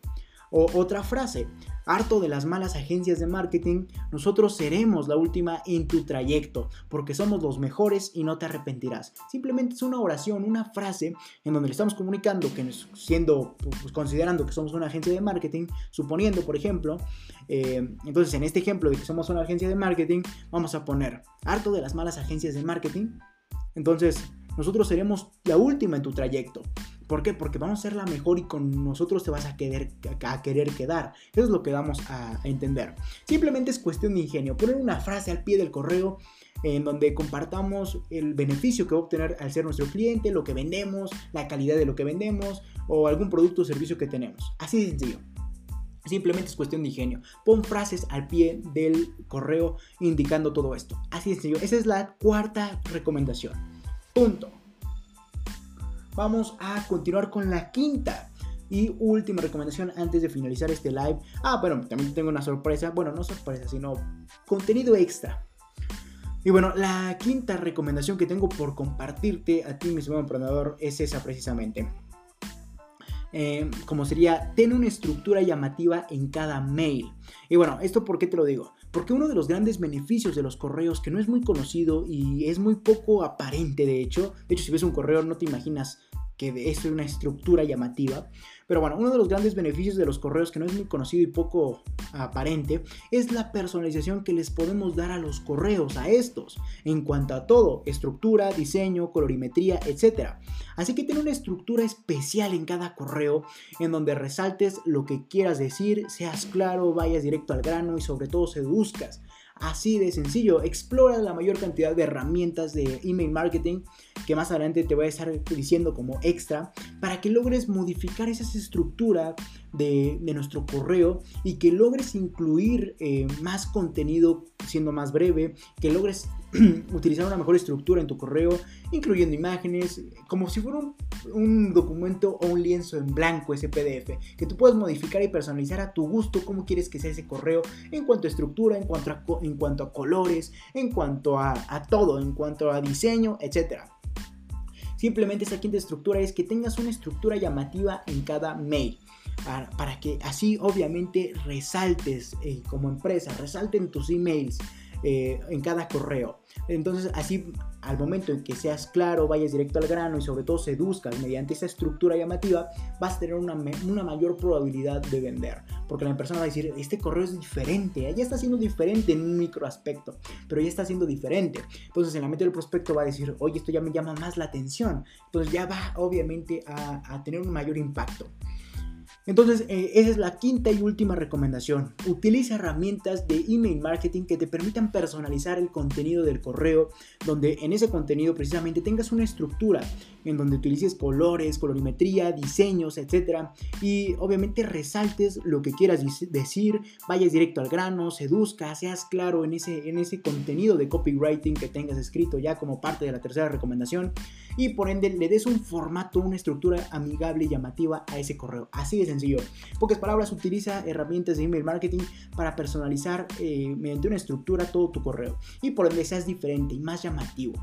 O otra frase, harto de las malas agencias de marketing, nosotros seremos la última en tu trayecto, porque somos los mejores y no te arrepentirás. Simplemente es una oración, una frase en donde le estamos comunicando que siendo, pues, considerando que somos una agencia de marketing, suponiendo, por ejemplo, eh, entonces en este ejemplo de que somos una agencia de marketing, vamos a poner harto de las malas agencias de marketing. Entonces, nosotros seremos la última en tu trayecto. ¿Por qué? Porque vamos a ser la mejor y con nosotros te vas a querer, quedar. Eso es lo que vamos a, entender. Simplemente es cuestión de ingenio. Poner una frase al pie del correo en donde compartamos el beneficio que va a obtener al ser nuestro cliente, lo que vendemos, la calidad de lo que vendemos o algún producto o servicio que tenemos. Así de sencillo. Simplemente es cuestión de ingenio. Pon frases al pie del correo indicando todo esto. Así de sencillo. Esa es la cuarta recomendación. Punto vamos a continuar con la quinta y última recomendación antes de finalizar este live. Ah, bueno, también tengo una sorpresa. Bueno, no sorpresa, sino contenido extra. Y bueno, la quinta recomendación que tengo por compartirte a ti, mi segundo emprendedor, es esa precisamente. Eh, como sería, ten una estructura llamativa en cada mail. Y bueno, ¿esto por qué te lo digo? Porque uno de los grandes beneficios de los correos, que no es muy conocido y es muy poco aparente de hecho, de hecho si ves un correo no te imaginas que es una estructura llamativa. Pero bueno, uno de los grandes beneficios de los correos que no es muy conocido y poco aparente es la personalización que les podemos dar a los correos, a estos, en cuanto a todo, estructura, diseño, colorimetría, etc. Así que tiene una estructura especial en cada correo en donde resaltes lo que quieras decir, seas claro, vayas directo al grano y sobre todo seduzcas. Así de sencillo, explora la mayor cantidad de herramientas de email marketing que más adelante te voy a estar diciendo como extra para que logres modificar esa estructura de, nuestro correo y que logres incluir eh, más contenido siendo más breve, que logres [CLEARS THROAT] utilizar una mejor estructura en tu correo, incluyendo imágenes, como si fuera un, documento o un lienzo en blanco, ese PDF, que tú puedes modificar y personalizar a tu gusto cómo quieres que sea ese correo en cuanto a estructura, en cuanto a, colores, en cuanto a, a todo, en cuanto a diseño, etc. Simplemente esa quinta estructura es que tengas una estructura llamativa en cada mail. Para, que así obviamente resaltes eh, como empresa, resalten tus emails, eh, en cada correo. Entonces así al momento en que seas claro, vayas directo al grano y sobre todo seduzcas mediante esa estructura llamativa, vas a tener una, una, mayor probabilidad de vender. Porque la persona va a decir, este correo es diferente, ya está siendo diferente en un micro aspecto, pero ya está siendo diferente. Entonces en la mente del prospecto va a decir, oye, esto ya me llama más la atención. Entonces ya va obviamente a tener un mayor impacto. Entonces, eh, esa es la quinta y última recomendación. Utiliza herramientas de email marketing que te permitan personalizar el contenido del correo, donde en ese contenido precisamente tengas una estructura en donde utilices colores, colorimetría, diseños, etc. Y obviamente resaltes lo que quieras decir, vayas directo al grano, seduzca, seas claro en ese, en ese contenido de copywriting que tengas escrito ya como parte de la tercera recomendación y por ende le des un formato, una estructura amigable y llamativa a ese correo. Así de sencillo. pocas palabras, utiliza herramientas de email marketing para personalizar eh, mediante una estructura todo tu correo y por ende seas diferente y más llamativo.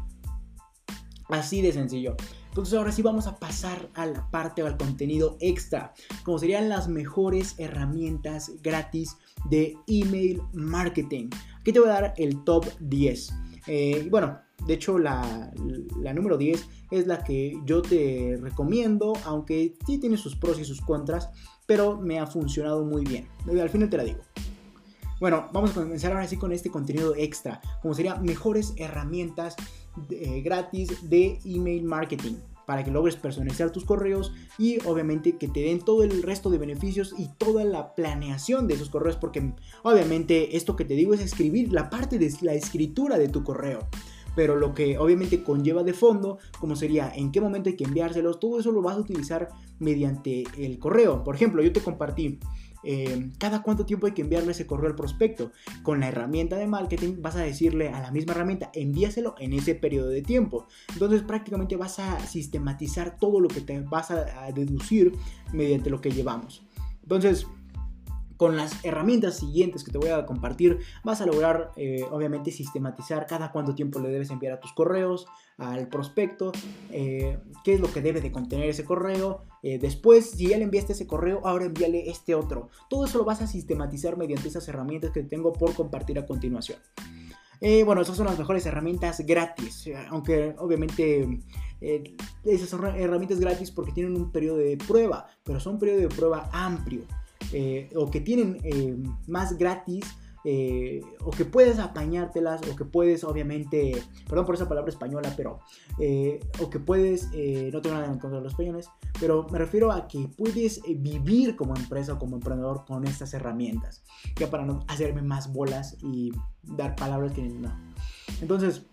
Así de sencillo. Entonces ahora sí vamos a pasar a la parte o al contenido extra, como serían las mejores herramientas gratis de email marketing. Aquí te voy a dar el top 10. Eh, bueno, de hecho, la, número 10 es la que yo te recomiendo, aunque sí tiene sus pros y sus contras, pero me ha funcionado muy bien. Al final te la digo. Bueno, vamos a comenzar ahora sí con este contenido extra, como sería mejores herramientas eh, gratis de email marketing para que logres personalizar tus correos y obviamente que te den todo el resto de beneficios y toda la planeación de esos correos porque obviamente esto que te digo es escribir la parte de la escritura de tu correo pero lo que obviamente conlleva de fondo, como sería en qué momento hay que enviárselos, todo eso lo vas a utilizar mediante el correo. Por ejemplo, yo te compartí eh, cada cuánto tiempo hay que enviarle ese correo al prospecto. Con la herramienta de marketing vas a decirle a la misma herramienta, envíaselo en ese periodo de tiempo. Entonces prácticamente vas a sistematizar todo lo que te vas a deducir mediante lo que llevamos. Entonces, con las herramientas siguientes que te voy a compartir vas a lograr eh, obviamente sistematizar cada cuánto tiempo le debes enviar a tus correos, al prospecto, eh, qué es lo que debe de contener ese correo, Eh, después, si ya le enviaste ese correo, ahora envíale este otro. Todo eso lo vas a sistematizar mediante esas herramientas que tengo por compartir a continuación. Bueno, esas son las mejores herramientas gratis, aunque obviamente esas son herramientas gratis porque tienen un periodo de prueba, pero son un periodo de prueba amplio, o que tienen más gratis eh, o que puedes apañártelas, o que puedes, obviamente, perdón por esa palabra española, pero, eh, o que puedes, eh, no tengo nada en contra de los españoles, pero me refiero a que puedes vivir como empresa o como emprendedor con estas herramientas, ya para no hacerme más bolas y dar palabras que no. Entonces,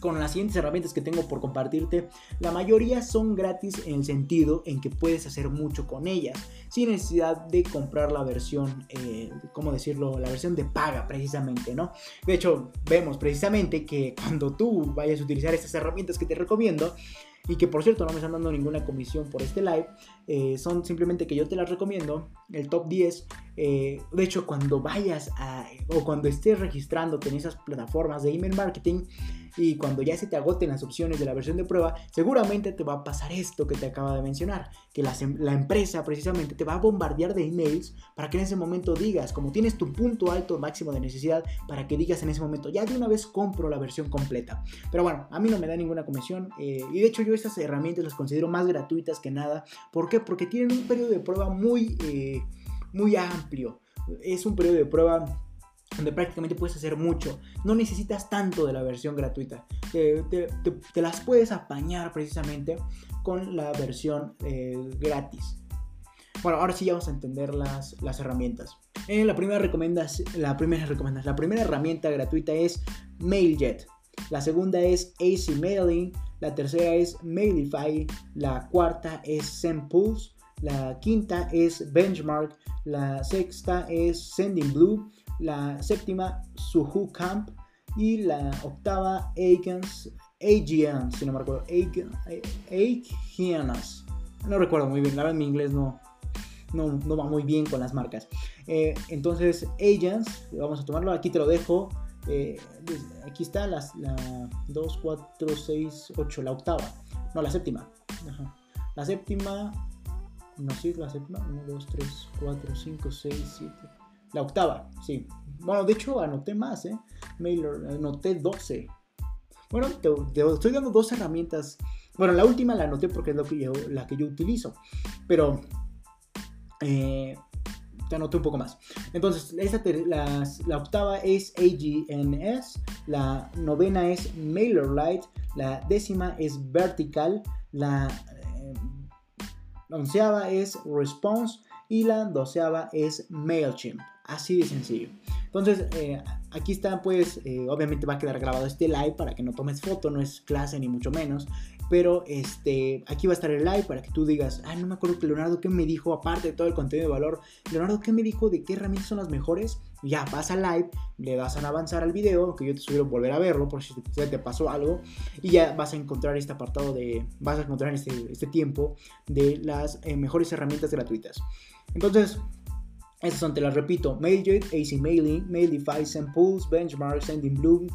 con las siguientes herramientas que tengo por compartirte, la mayoría son gratis en el sentido en que puedes hacer mucho con ellas, sin necesidad de comprar la versión, eh, ¿cómo decirlo? La versión de paga precisamente, ¿no? De hecho, vemos precisamente que cuando tú vayas a utilizar estas herramientas que te recomiendo, y que por cierto no me están dando ninguna comisión por este live, eh, son simplemente que yo te las recomiendo, el top 10. Eh, de hecho, cuando vayas a, o cuando estés registrándote en esas plataformas de email marketing, y cuando ya se te agoten las opciones de la versión de prueba, seguramente te va a pasar esto que te acaba de mencionar, que la, empresa precisamente te va a bombardear de emails para que en ese momento digas, como tienes tu punto alto máximo de necesidad, para que digas en ese momento, ya de una vez compro la versión completa. Pero bueno, a mí no me da ninguna comisión eh, y de hecho yo estas herramientas las considero más gratuitas que nada. ¿Por qué? Porque tienen un periodo de prueba muy, eh, muy amplio. Es un periodo de prueba donde prácticamente puedes hacer mucho. No necesitas tanto de la versión gratuita. Te, las puedes apañar precisamente con la versión eh, gratis. Bueno, ahora sí ya vamos a entender las, las herramientas. Eh, la, primera recomendas, la, primera la primera herramienta gratuita es MailJet. La segunda es AC Mailing. La tercera es Mailify. La cuarta es SendPulse. La quinta es Benchmark. La sexta es Sending La séptima, Suhu Camp. Y la octava, Agents, AGN, si no me recuerdo. Agianas. No recuerdo muy bien, la verdad mi inglés no, no, no va muy bien con las marcas. Eh, entonces, Agents, vamos a tomarlo, aquí te lo dejo. Eh, aquí está la 2, 4, 6, 8, la octava. No, la séptima. La séptima. No, sí, la séptima. 1, 2, 3, 4, 5, 6, 7. La octava, sí. Bueno, de hecho anoté más, ¿eh? Mailer, anoté 12. Bueno, te, estoy dando dos herramientas. Bueno, la última la anoté porque es lo que yo, la que yo utilizo. Pero eh, te anoté un poco más. Entonces, la, octava es AGNS, la novena es MailerLite, la décima es Vertical, la eh, onceava es Response y la doceava es MailChimp. Así de sencillo. Entonces, eh, aquí está, pues, eh, obviamente va a quedar grabado este live para que no tomes foto, no es clase ni mucho menos. Pero este, aquí va a estar el live para que tú digas, ah, no me acuerdo que Leonardo, ¿qué me dijo? Aparte de todo el contenido de valor, Leonardo, ¿qué me dijo de qué herramientas son las mejores? Ya, vas al live, le das a avanzar al video, que yo te sugiero volver a verlo por si te, pasó algo, y ya vas a encontrar este apartado de, vas a encontrar este, este tiempo de las eh, mejores herramientas gratuitas. Entonces, estas son, te las repito, MailJet, AC Mailing, Mailify, SendPulse, Benchmark, SendingBlue,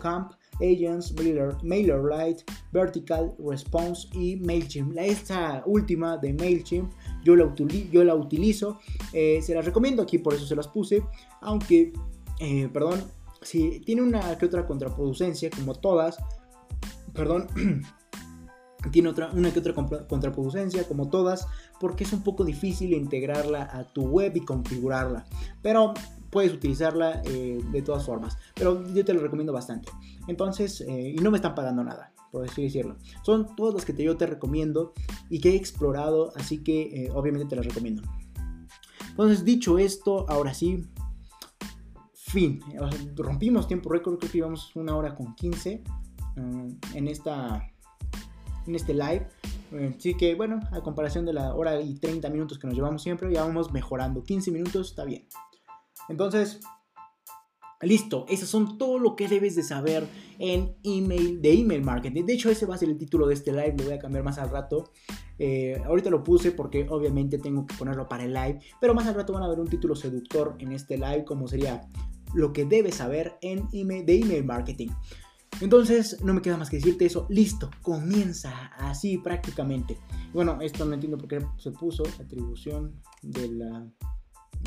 Camp, Agents, Mailer, MailerLite, Vertical, Response y MailChimp. Esta última de MailChimp yo la, yo la utilizo, eh, se las recomiendo aquí, por eso se las puse, aunque, eh, perdón, si tiene una que otra contraproducencia, como todas, perdón, [CLEARS THROAT] tiene otra, una que otra contraproducencia, como todas, porque es un poco difícil integrarla a tu web y configurarla. Pero puedes utilizarla eh, de todas formas. Pero yo te lo recomiendo bastante. Entonces, eh, y no me están pagando nada, por así decirlo. Son todas las que yo te recomiendo y que he explorado, así que eh, obviamente te las recomiendo. Entonces, dicho esto, ahora sí, fin. Rompimos tiempo récord, creo que íbamos una hora con 15 en esta en este live. Así que bueno, a comparación de la hora y 30 minutos que nos llevamos siempre, ya vamos mejorando. 15 minutos está bien. Entonces, listo, esos son todo lo que debes de saber en email, de email marketing. De hecho, ese va a ser el título de este live, lo voy a cambiar más al rato. Eh, ahorita lo puse porque obviamente tengo que ponerlo para el live, pero más al rato van a ver un título seductor en este live, como sería lo que debes saber en email, de email marketing. Entonces, no me queda más que decirte eso. Listo, comienza así prácticamente. Bueno, esto no entiendo por qué se puso atribución de la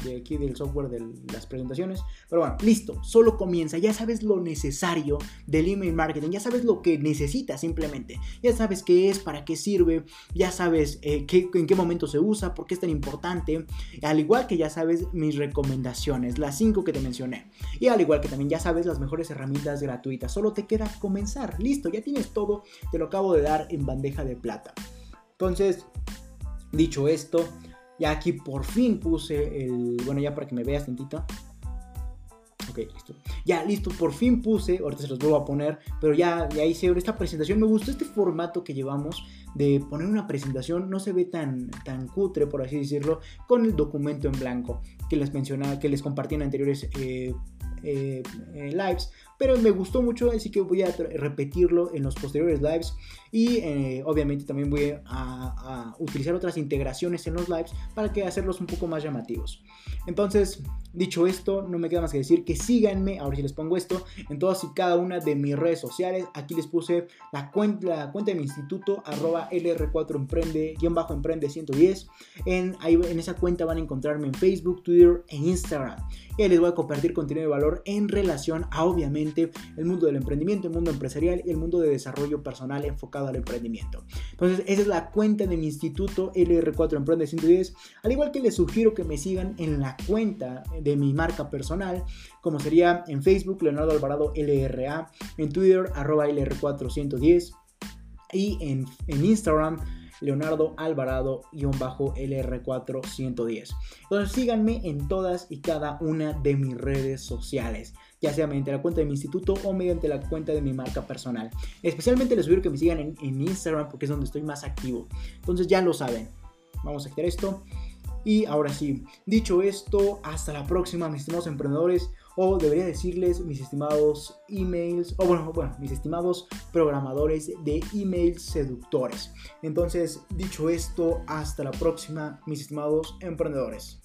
de aquí del software de las presentaciones. Pero bueno, listo, solo comienza. Ya sabes lo necesario del email marketing, ya sabes lo que necesitas simplemente. Ya sabes qué es, para qué sirve, ya sabes eh, qué, en qué momento se usa, por qué es tan importante. Al igual que ya sabes mis recomendaciones, las 5 que te mencioné. Y al igual que también ya sabes las mejores herramientas gratuitas. Solo te queda comenzar. Listo, ya tienes todo. Te lo acabo de dar en bandeja de plata. Entonces, dicho esto, ya aquí por fin puse el. Bueno, ya para que me veas tantito. Ok, listo. Ya, listo, por fin puse. Ahorita se los vuelvo a poner. Pero ya, ya hice esta presentación. Me gustó este formato que llevamos de poner una presentación. No se ve tan, tan cutre, por así decirlo, con el documento en blanco que les mencionaba, que les compartí en anteriores eh, eh, eh, lives pero me gustó mucho, así que voy a repetirlo en los posteriores lives y eh, obviamente también voy a, utilizar otras integraciones en los lives para que hacerlos un poco más llamativos. Entonces, dicho esto, no me queda más que decir que síganme, ahora si les pongo esto, en todas y cada una de mis redes sociales. Aquí les puse la cuenta, la cuenta de mi instituto, arroba LR4Emprende, guion bajo Emprende 110. En, ahí, en esa cuenta van a encontrarme en Facebook, Twitter e Instagram. Y les voy a compartir contenido de valor en relación a, obviamente, el mundo del emprendimiento, el mundo empresarial y el mundo de desarrollo personal enfocado al emprendimiento. Entonces, esa es la cuenta de mi instituto LR4 Emprende 110. Al igual que les sugiero que me sigan en la cuenta de mi marca personal, como sería en Facebook, Leonardo Alvarado LRA, en Twitter, arroba LR410 y en, Instagram, Leonardo Alvarado-LR410. Entonces síganme en todas y cada una de mis redes sociales, ya sea mediante la cuenta de mi instituto o mediante la cuenta de mi marca personal. Especialmente les sugiero que me sigan en, Instagram porque es donde estoy más activo. Entonces ya lo saben. Vamos a quitar esto. Y ahora sí, dicho esto, hasta la próxima, mis estimados emprendedores o debería decirles mis estimados emails, o bueno, bueno, mis estimados programadores de emails seductores. Entonces, dicho esto, hasta la próxima, mis estimados emprendedores.